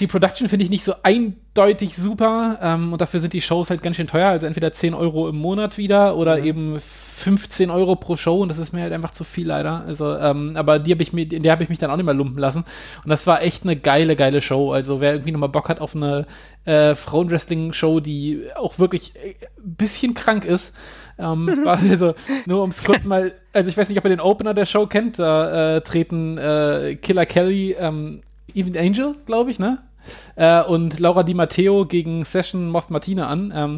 die Production finde ich nicht so eindeutig super ähm, und dafür sind die Shows halt ganz schön teuer. Also entweder 10 Euro im Monat wieder oder eben 15 Euro pro Show und das ist mir halt einfach zu viel leider. Also, ähm, aber die habe ich mir, in der habe ich mich dann auch nicht mehr lumpen lassen. Und das war echt eine geile, geile Show. Also wer irgendwie nochmal Bock hat auf eine äh, Frauenwrestling-Show, die auch wirklich äh, ein bisschen krank ist. Ähm, es war also, nur um es kurz mal, also ich weiß nicht, ob ihr den Opener der Show kennt, da äh, treten äh, Killer Kelly, ähm, Even Angel, glaube ich, ne? Äh, und Laura Di Matteo gegen Session Mocht Martina an. Ähm,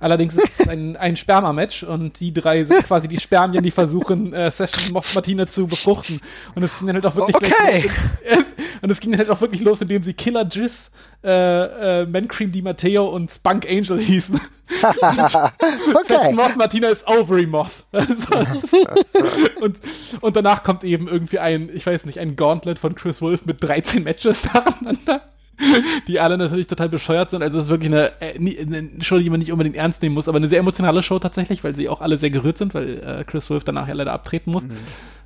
allerdings ist es ein, ein Sperma-Match und die drei sind quasi die Spermien, die versuchen, äh, Session Martina zu befruchten. Und es ging dann halt auch wirklich Okay. los. Es, und es ging dann halt auch wirklich los, indem sie Killer Jizz, äh, äh, Man Cream Di Matteo und Spunk Angel hießen. Session Okay. Moth Martina ist Ovary Moth. Und, und danach kommt eben irgendwie ein, ich weiß nicht, ein Gauntlet von Chris Wolf mit 13 Matches nacheinander. Die alle natürlich total bescheuert sind. Also es ist wirklich eine, äh, eine Show, die man nicht unbedingt ernst nehmen muss, aber eine sehr emotionale Show tatsächlich, weil sie auch alle sehr gerührt sind, weil äh, Chris Wolf danach ja leider abtreten muss.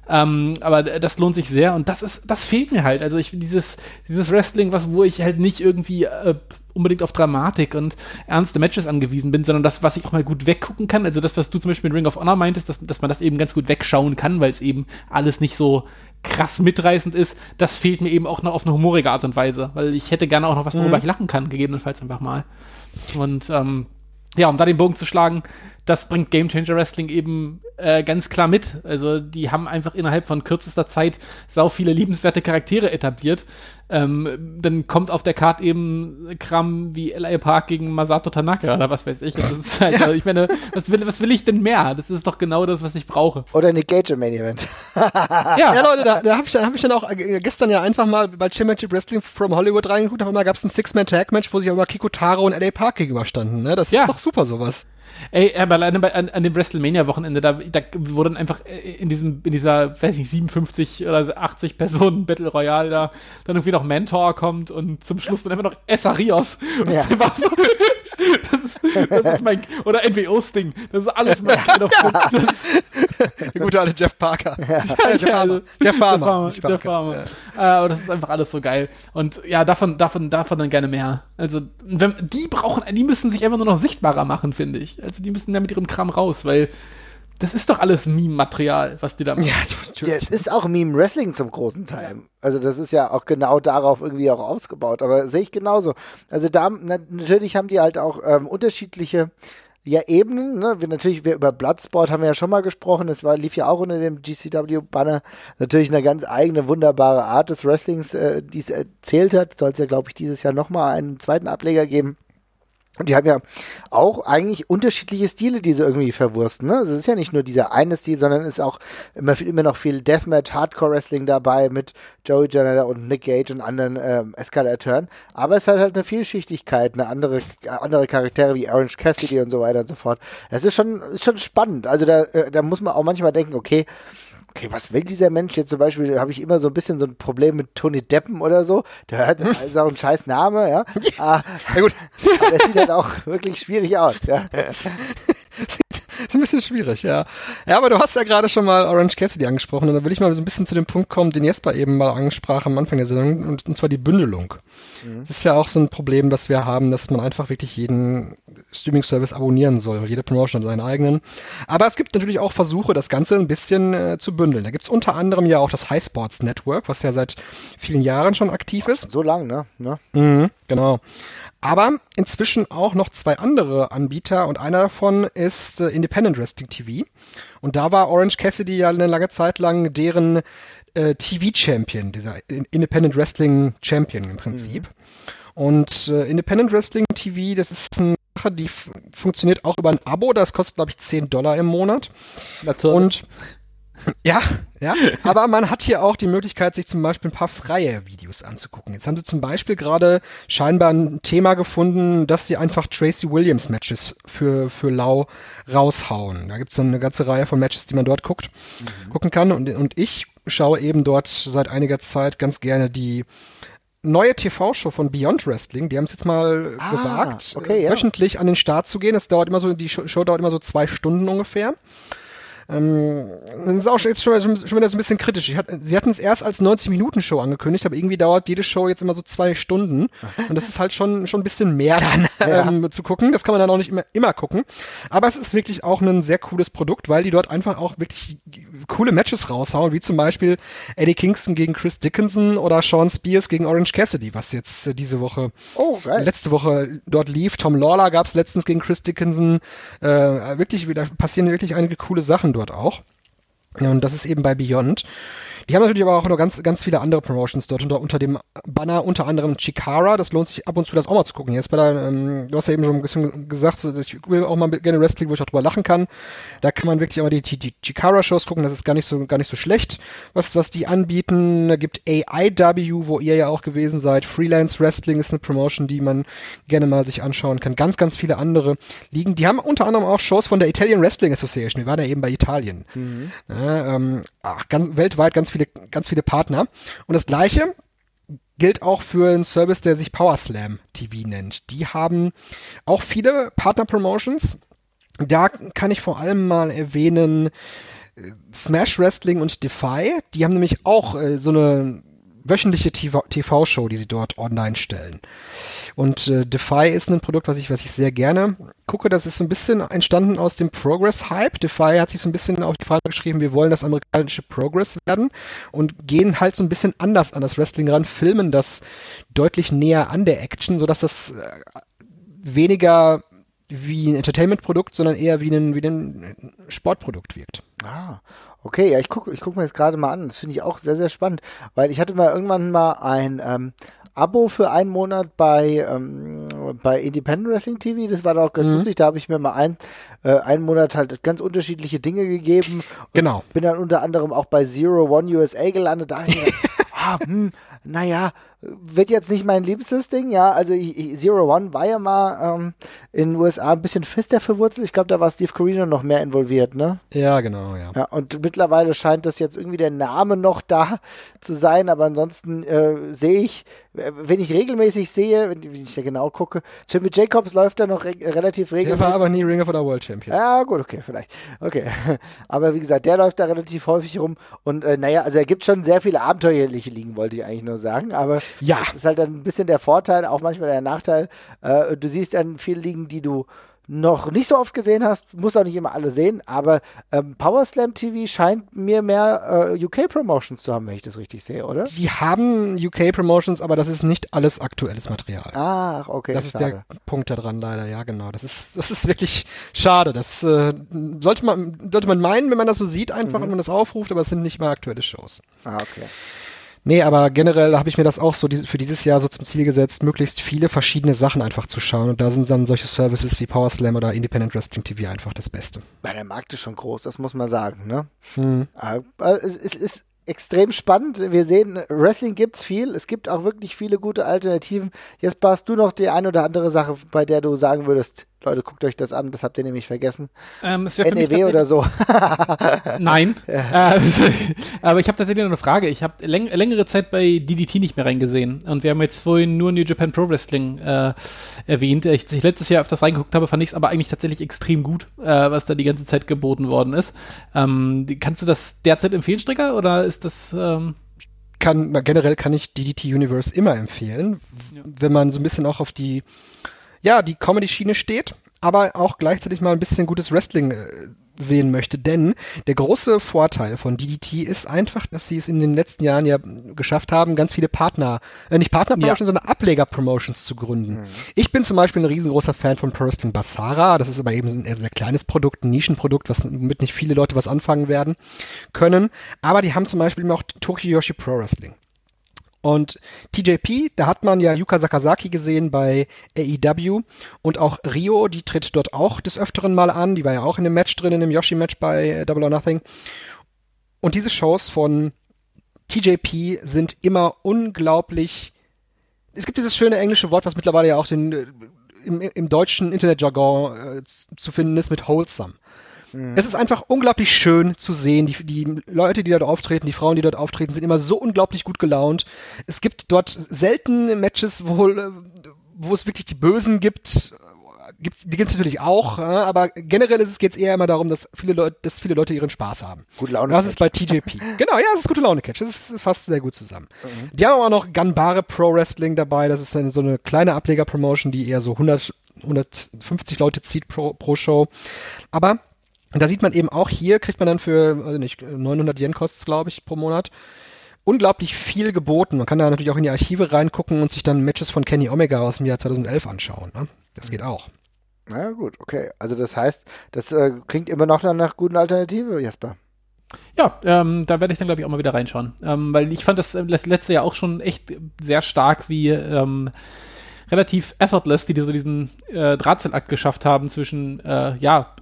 Ähm, aber das lohnt sich sehr und das ist, das fehlt mir halt. Also ich dieses, dieses Wrestling, was, wo ich halt nicht irgendwie äh, unbedingt auf Dramatik und ernste Matches angewiesen bin, sondern das, was ich auch mal gut weggucken kann. Also das, was du zum Beispiel in Ring of Honor meintest, dass, dass man das eben ganz gut wegschauen kann, weil es eben alles nicht so krass mitreißend ist, das fehlt mir eben auch noch auf eine humorige Art und Weise, weil ich hätte gerne auch noch was, worüber ich lachen kann, gegebenenfalls einfach mal. Und ähm, ja, um da den Bogen zu schlagen, das bringt Game Changer Wrestling eben äh, ganz klar mit. Also die haben einfach innerhalb von kürzester Zeit sau viele liebenswerte Charaktere etabliert. Ähm, dann kommt auf der Karte eben Kram wie L.A. Park gegen Masato Tanaka oder was weiß ich. Das ist halt, also ich meine, was will, was will ich denn mehr? Das ist doch genau das, was ich brauche. Oder Nick Gage Main Event. Ja, Leute, da, da habe ich, hab ich dann auch äh, gestern ja einfach mal bei Championship Wrestling from Hollywood reingeguckt. Auf einmal gab es ein Six-Man-Tag-Match, wo sich aber Kikutaro und L.A. Park gegenüberstanden. Ne? Das Ja. ist doch super, sowas. Ey, aber alleine bei, an, an dem WrestleMania-Wochenende, da, da wurde dann einfach äh, in diesem, in dieser, weiß nicht, 57 oder 80 Personen Battle Royale da dann irgendwie noch Mentor kommt und zum Schluss dann einfach noch Essa Rios. Und Ja. das ist, das ist mein, oder NWO-Sting. Das ist alles mein das ist, Der gute alte Jeff Parker. ja, Jeff ja, Farmer. also, Jeff Farmer. Farmer, nicht Jeff Parker. Farmer. Äh, aber das ist einfach alles so geil. Und ja, davon, davon, davon dann gerne mehr. Also, wenn, die brauchen, die müssen sich einfach nur noch sichtbarer machen, finde ich. Also, die müssen da mit ihrem Kram raus, weil das ist doch alles Meme-Material, was die da machen. Ja, Ja, natürlich. es ist auch Meme Wrestling zum großen Teil. Also das ist ja auch genau darauf irgendwie auch ausgebaut. Aber sehe ich genauso. Also da na, natürlich haben die halt auch ähm, unterschiedliche ja, Ebenen. Ne? Wir natürlich wir über Bloodsport haben wir ja schon mal gesprochen. Das war lief ja auch unter dem GCW-Banner. Natürlich eine ganz eigene wunderbare Art des Wrestlings, äh, die es erzählt hat. Soll es ja glaube ich dieses Jahr noch mal einen zweiten Ableger geben. Und die haben ja auch eigentlich unterschiedliche Stile, die sie irgendwie verwursten. Ne? Also es ist ja nicht nur dieser eine Stil, sondern ist auch immer, immer noch viel Deathmatch, Hardcore-Wrestling dabei mit Joey Janela und Nick Gage und anderen ähm, Eskalatoren. Aber es hat halt eine Vielschichtigkeit, eine andere, andere Charaktere wie Orange Cassidy und so weiter und so fort. Das ist schon, ist schon spannend. Also da, äh, da muss man auch manchmal denken, okay, Okay, was will dieser Mensch jetzt zum Beispiel? Habe ich immer so ein bisschen so ein Problem mit Tony Deppen oder so. Der hat ist auch ein scheiß Name, ja. Ah, Ja gut, aber der sieht halt auch wirklich schwierig aus, ja. ist ein bisschen schwierig, ja. Ja, aber du hast ja gerade schon mal Orange Cassidy angesprochen und da will ich mal so ein bisschen zu dem Punkt kommen, den Jesper eben mal ansprach am Anfang der Sendung, und, und zwar die Bündelung. Das ist ja auch so ein Problem, das wir haben, dass man einfach wirklich jeden Streaming-Service abonnieren soll. Jede Promotion hat seinen eigenen. Aber es gibt natürlich auch Versuche, das Ganze ein bisschen äh, zu bündeln. Da gibt's unter anderem ja auch das High Sports Network, was ja seit vielen Jahren schon aktiv ist. So lang, ne? ne? Mhm, genau. Aber inzwischen auch noch zwei andere Anbieter und einer davon ist äh, Independent Wrestling TV. Und da war Orange Cassidy ja eine lange Zeit lang deren äh, TV-Champion, dieser In- Independent Wrestling Champion im Prinzip. Und äh, Independent Wrestling TV, das ist eine Sache, die funktioniert auch über ein Abo, das kostet, glaube ich, 10 Dollar im Monat. Dazu, Und Ja, ja. Aber man hat hier auch die Möglichkeit, sich zum Beispiel ein paar freie Videos anzugucken. Jetzt haben sie zum Beispiel gerade scheinbar ein Thema gefunden, dass sie einfach Tracy Williams Matches für, für Lau raushauen. Da gibt es dann eine ganze Reihe von Matches, die man dort guckt, mhm. gucken kann. Und, und ich schaue eben dort seit einiger Zeit ganz gerne die neue TV-Show von Beyond Wrestling. Die haben es jetzt mal ah, gewagt, okay, ja. wöchentlich an den Start zu gehen. Das dauert immer so, die Show dauert immer so zwei Stunden ungefähr. Ähm, das ist auch jetzt schon, schon, wieder so ein bisschen kritisch. Hat, sie hatten es erst als 90-Minuten-Show angekündigt, aber irgendwie dauert jede Show jetzt immer so zwei Stunden. Und das ist halt schon, schon ein bisschen mehr dann ja. ähm, zu gucken. Das kann man dann auch nicht immer, immer gucken. Aber es ist wirklich auch ein sehr cooles Produkt, weil die dort einfach auch wirklich coole Matches raushauen, wie zum Beispiel Eddie Kingston gegen Chris Dickinson oder Sean Spears gegen Orange Cassidy, was jetzt äh, diese Woche, oh, letzte Woche dort lief. Tom Lawler gab es letztens gegen Chris Dickinson. Äh, wirklich, da passieren wirklich einige coole Sachen dort dort auch. Und das ist eben bei Beyond. Die haben natürlich aber auch noch ganz, ganz viele andere Promotions dort unter, unter dem Banner, unter anderem Chikara. Das lohnt sich ab und zu, das auch mal zu gucken. Jetzt bei der, ähm, du hast ja eben schon ein bisschen gesagt, ich will auch mal gerne Wrestling, wo ich auch drüber lachen kann. Da kann man wirklich auch mal die, die, die Chikara-Shows gucken. Das ist gar nicht so, gar nicht so schlecht, was, was die anbieten. Da gibt AIW, wo ihr ja auch gewesen seid. Freelance Wrestling ist eine Promotion, die man gerne mal sich anschauen kann. Ganz, ganz viele andere liegen. Die haben unter anderem auch Shows von der Italian Wrestling Association. Wir waren ja eben bei Italien. Mhm. Ja, ähm, ach, ganz, weltweit ganz viele ganz viele Partner. Und das gleiche gilt auch für einen Service, der sich PowerSlam TV nennt. Die haben auch viele Partner-Promotions. Da kann ich vor allem mal erwähnen äh, Smash Wrestling und Defy. Die haben nämlich auch äh, so eine wöchentliche TV-Show, die sie dort online stellen. Und äh, Defy ist ein Produkt, was ich, was ich sehr gerne gucke. Das ist so ein bisschen entstanden aus dem Progress-Hype. Defy hat sich so ein bisschen auf die Fahne geschrieben, wir wollen das amerikanische Progress werden und gehen halt so ein bisschen anders an das Wrestling ran, filmen das deutlich näher an der Action, sodass das äh, weniger wie ein Entertainment-Produkt, sondern eher wie ein, wie ein Sportprodukt wirkt. Ah, Okay, ja, ich gucke ich guck mir das gerade mal an. Das finde ich auch sehr, sehr spannend, weil ich hatte mal irgendwann mal ein ähm, Abo für einen Monat bei, ähm, bei Independent Wrestling TV. Das war doch ganz mhm. lustig. Da habe ich mir mal ein, äh, einen Monat halt ganz unterschiedliche Dinge gegeben. Genau. Bin dann unter anderem auch bei Zero One USA gelandet. Da ah, hm, naja, wird jetzt nicht mein liebstes Ding, ja. Also ich, ich, Zero One war ja mal ähm, in den USA ein bisschen fester verwurzelt. Ich glaube, da war Steve Carino noch mehr involviert, ne? Ja, genau, ja. ja. Und mittlerweile scheint das jetzt irgendwie der Name noch da zu sein, aber ansonsten äh, sehe ich, wenn ich regelmäßig sehe, wenn, wenn, ich da genau gucke, Jimmy Jacobs läuft da noch re relativ regelmäßig. Der war aber nie Ring of the World Champion. Ja, gut, okay, vielleicht. Okay. Aber wie gesagt, der läuft da relativ häufig rum und äh, naja, also er gibt schon sehr viele abenteuerliche Ligen, wollte ich eigentlich nur sagen, aber ja. Das ist halt dann ein bisschen der Vorteil, auch manchmal der Nachteil. Äh, du siehst dann viele Ligen, die du noch nicht so oft gesehen hast, musst auch nicht immer alle sehen, aber ähm, Power Slam TV scheint mir mehr äh, UK Promotions zu haben, wenn ich das richtig sehe, oder? Die haben UK Promotions, aber das ist nicht alles aktuelles Material. Ach, okay. Das schade. ist der Punkt daran leider, ja, genau. Das ist, das ist wirklich schade. Das äh, sollte man, sollte man meinen, wenn man das so sieht, einfach, mhm. wenn man das aufruft, aber es sind nicht mal aktuelle Shows. Ah, okay. Nee, aber generell habe ich mir das auch so für dieses Jahr so zum Ziel gesetzt, möglichst viele verschiedene Sachen einfach zu schauen. Und da sind dann solche Services wie Power Slam oder Independent Wrestling TV einfach das Beste. Weil der Markt ist schon groß, das muss man sagen, ne? Hm. es, es ist extrem spannend. Wir sehen, Wrestling gibt's viel. Es gibt auch wirklich viele gute Alternativen. Jetzt passt du noch die eine oder andere Sache, bei der du sagen würdest, Leute, guckt euch das an, das habt ihr nämlich vergessen. Ähm, NEW oder so. Nein. Ja. Äh, aber ich habe tatsächlich noch eine Frage. Ich habe läng längere Zeit bei DDT nicht mehr reingesehen. Und wir haben jetzt vorhin nur New Japan Pro Wrestling äh, erwähnt. Ich, ich letztes Jahr öfters reingeguckt habe, fand ich es aber eigentlich tatsächlich extrem gut, äh, was da die ganze Zeit geboten worden ist. Ähm, kannst du das derzeit empfehlen, Stricker? Oder ist das... Ähm kann, generell kann ich DDT Universe immer empfehlen, ja. wenn man so ein bisschen auch auf die ja, die Comedy-Schiene steht, aber auch gleichzeitig mal ein bisschen gutes Wrestling äh, sehen möchte. Denn der große Vorteil von DDT ist einfach, dass sie es in den letzten Jahren ja geschafft haben, ganz viele Partner, äh, nicht Partner-Promotions, ja. sondern Ableger-Promotions zu gründen. Mhm. Ich bin zum Beispiel ein riesengroßer Fan von Pro Wrestling Basara. Das ist aber eben ein sehr kleines Produkt, ein Nischenprodukt, was mit nicht viele Leute was anfangen werden können. Aber die haben zum Beispiel immer auch Tokyo Yoshi Pro Wrestling. Und TJP, da hat man ja Yuka Sakazaki gesehen bei AEW und auch Rio, die tritt dort auch des Öfteren mal an. Die war ja auch in dem Match drin, in dem Yoshi-Match bei Double or Nothing. Und diese Shows von TJP sind immer unglaublich. Es gibt dieses schöne englische Wort, was mittlerweile ja auch den, äh, im, im deutschen Internetjargon äh, zu finden ist, mit wholesome. Es ist einfach unglaublich schön zu sehen. Die, die Leute, die dort auftreten, die Frauen, die dort auftreten, sind immer so unglaublich gut gelaunt. Es gibt dort selten Matches, wo, äh, wo es wirklich die Bösen gibt. Gibt's, die gibt es natürlich auch, ja, aber generell ist es jetzt eher immer darum, dass viele Leute, dass viele Leute ihren Spaß haben. Gute Laune. Das ist bei TJP. genau, ja, das ist gute Laune Catch. Das ist, ist fast sehr gut zusammen. Die haben auch noch Ganbare Pro Wrestling dabei. Das ist eine, so eine kleine Ableger-Promotion, die eher so 100, 150 Leute zieht pro, pro Show. Aber da sieht man eben auch hier, kriegt man dann für, also nicht, 900 Yen kostet glaube ich, pro Monat. Unglaublich viel geboten. Man kann da natürlich auch in die Archive reingucken und sich dann Matches von Kenny Omega aus dem Jahr 2011 anschauen. Ne? Das geht auch. Na gut, okay. Also das heißt, das äh, klingt immer noch nach einer guten Alternative, Jasper. Ja, ähm, da werde ich dann, glaube ich, auch mal wieder reinschauen. Ähm, weil ich fand das äh, das letzte Jahr auch schon echt sehr stark, wie ähm, relativ effortless, die so diesen äh, Drahtseilakt geschafft haben zwischen, äh, ja,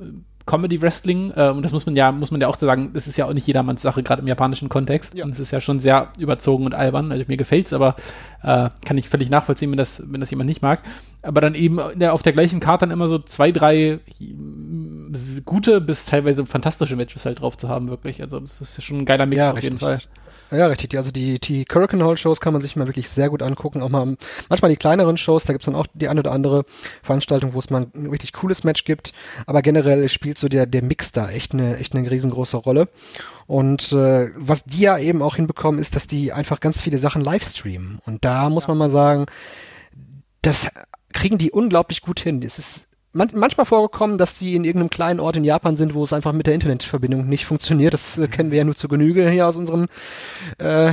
Comedy Wrestling, äh, und das muss man ja, muss man ja auch sagen, das ist ja auch nicht jedermanns Sache, gerade im japanischen Kontext. Ja. Und es ist ja schon sehr überzogen und albern. Also mir gefällt's, aber äh, kann ich völlig nachvollziehen, wenn das, wenn das jemand nicht mag. Aber dann eben der, auf der gleichen Karte dann immer so zwei, drei mm, gute bis teilweise fantastische Matches halt drauf zu haben, wirklich. Also das ist schon ein geiler Mix Ja, auf jeden richtig. Ja, richtig. Also die, die Hurricane Hall Shows kann man sich mal wirklich sehr gut angucken. Auch mal manchmal die kleineren Shows, da gibt's dann auch die eine oder andere Veranstaltung, wo es mal ein richtig cooles Match gibt. Aber generell spielt so der, der Mix da echt eine, echt eine riesengroße Rolle. Und äh, was die ja eben auch hinbekommen, ist, dass die einfach ganz viele Sachen live streamen. Und da muss man mal sagen, das kriegen die unglaublich gut hin. Es ist man, manchmal vorgekommen, dass sie in irgendeinem kleinen Ort in Japan sind, wo es einfach mit der Internetverbindung nicht funktioniert. Das äh, kennen wir ja nur zu Genüge hier aus unserem äh,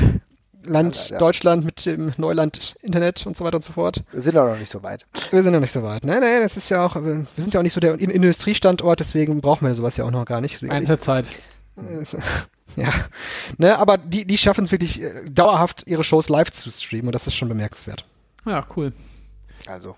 Land Ja, leider. Deutschland mit dem Neuland Internet und so weiter und so fort. Wir sind auch noch nicht so weit. Wir sind noch nicht so weit. Nein, nein, das ist ja auch, äh, wir sind ja auch nicht so der In- Industriestandort, deswegen brauchen wir sowas ja auch noch gar nicht. Eine Zeit. Ja, ne, aber die, die schaffen es wirklich äh, dauerhaft, ihre Shows live zu streamen und das ist schon bemerkenswert. Ja, cool. Also,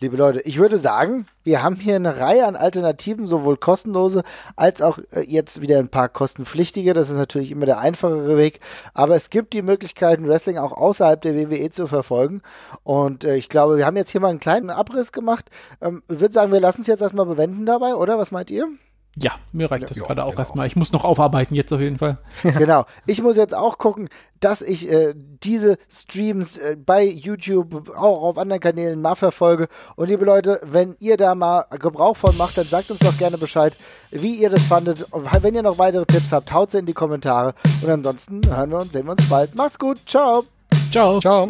liebe Leute, ich würde sagen, wir haben hier eine Reihe an Alternativen, sowohl kostenlose als auch äh, jetzt wieder ein paar kostenpflichtige. Das ist natürlich immer der einfachere Weg. Aber es gibt die Möglichkeiten, Wrestling auch außerhalb der WWE zu verfolgen. Und äh, ich glaube, wir haben jetzt hier mal einen kleinen Abriss gemacht. Ähm, ich würde sagen, wir lassen es jetzt erstmal bewenden dabei, oder? Was meint ihr? Ja, mir reicht das Ja, gerade auch genau. erstmal. Ich muss noch aufarbeiten jetzt auf jeden Fall. genau. Ich muss jetzt auch gucken, dass ich äh, diese Streams äh, bei YouTube, auch auf anderen Kanälen mal verfolge. Und liebe Leute, wenn ihr da mal Gebrauch von macht, dann sagt uns doch gerne Bescheid, wie ihr das fandet. Und wenn ihr noch weitere Tipps habt, haut sie in die Kommentare. Und ansonsten hören wir uns, sehen wir uns bald. Macht's gut. Ciao. Ciao. Ciao.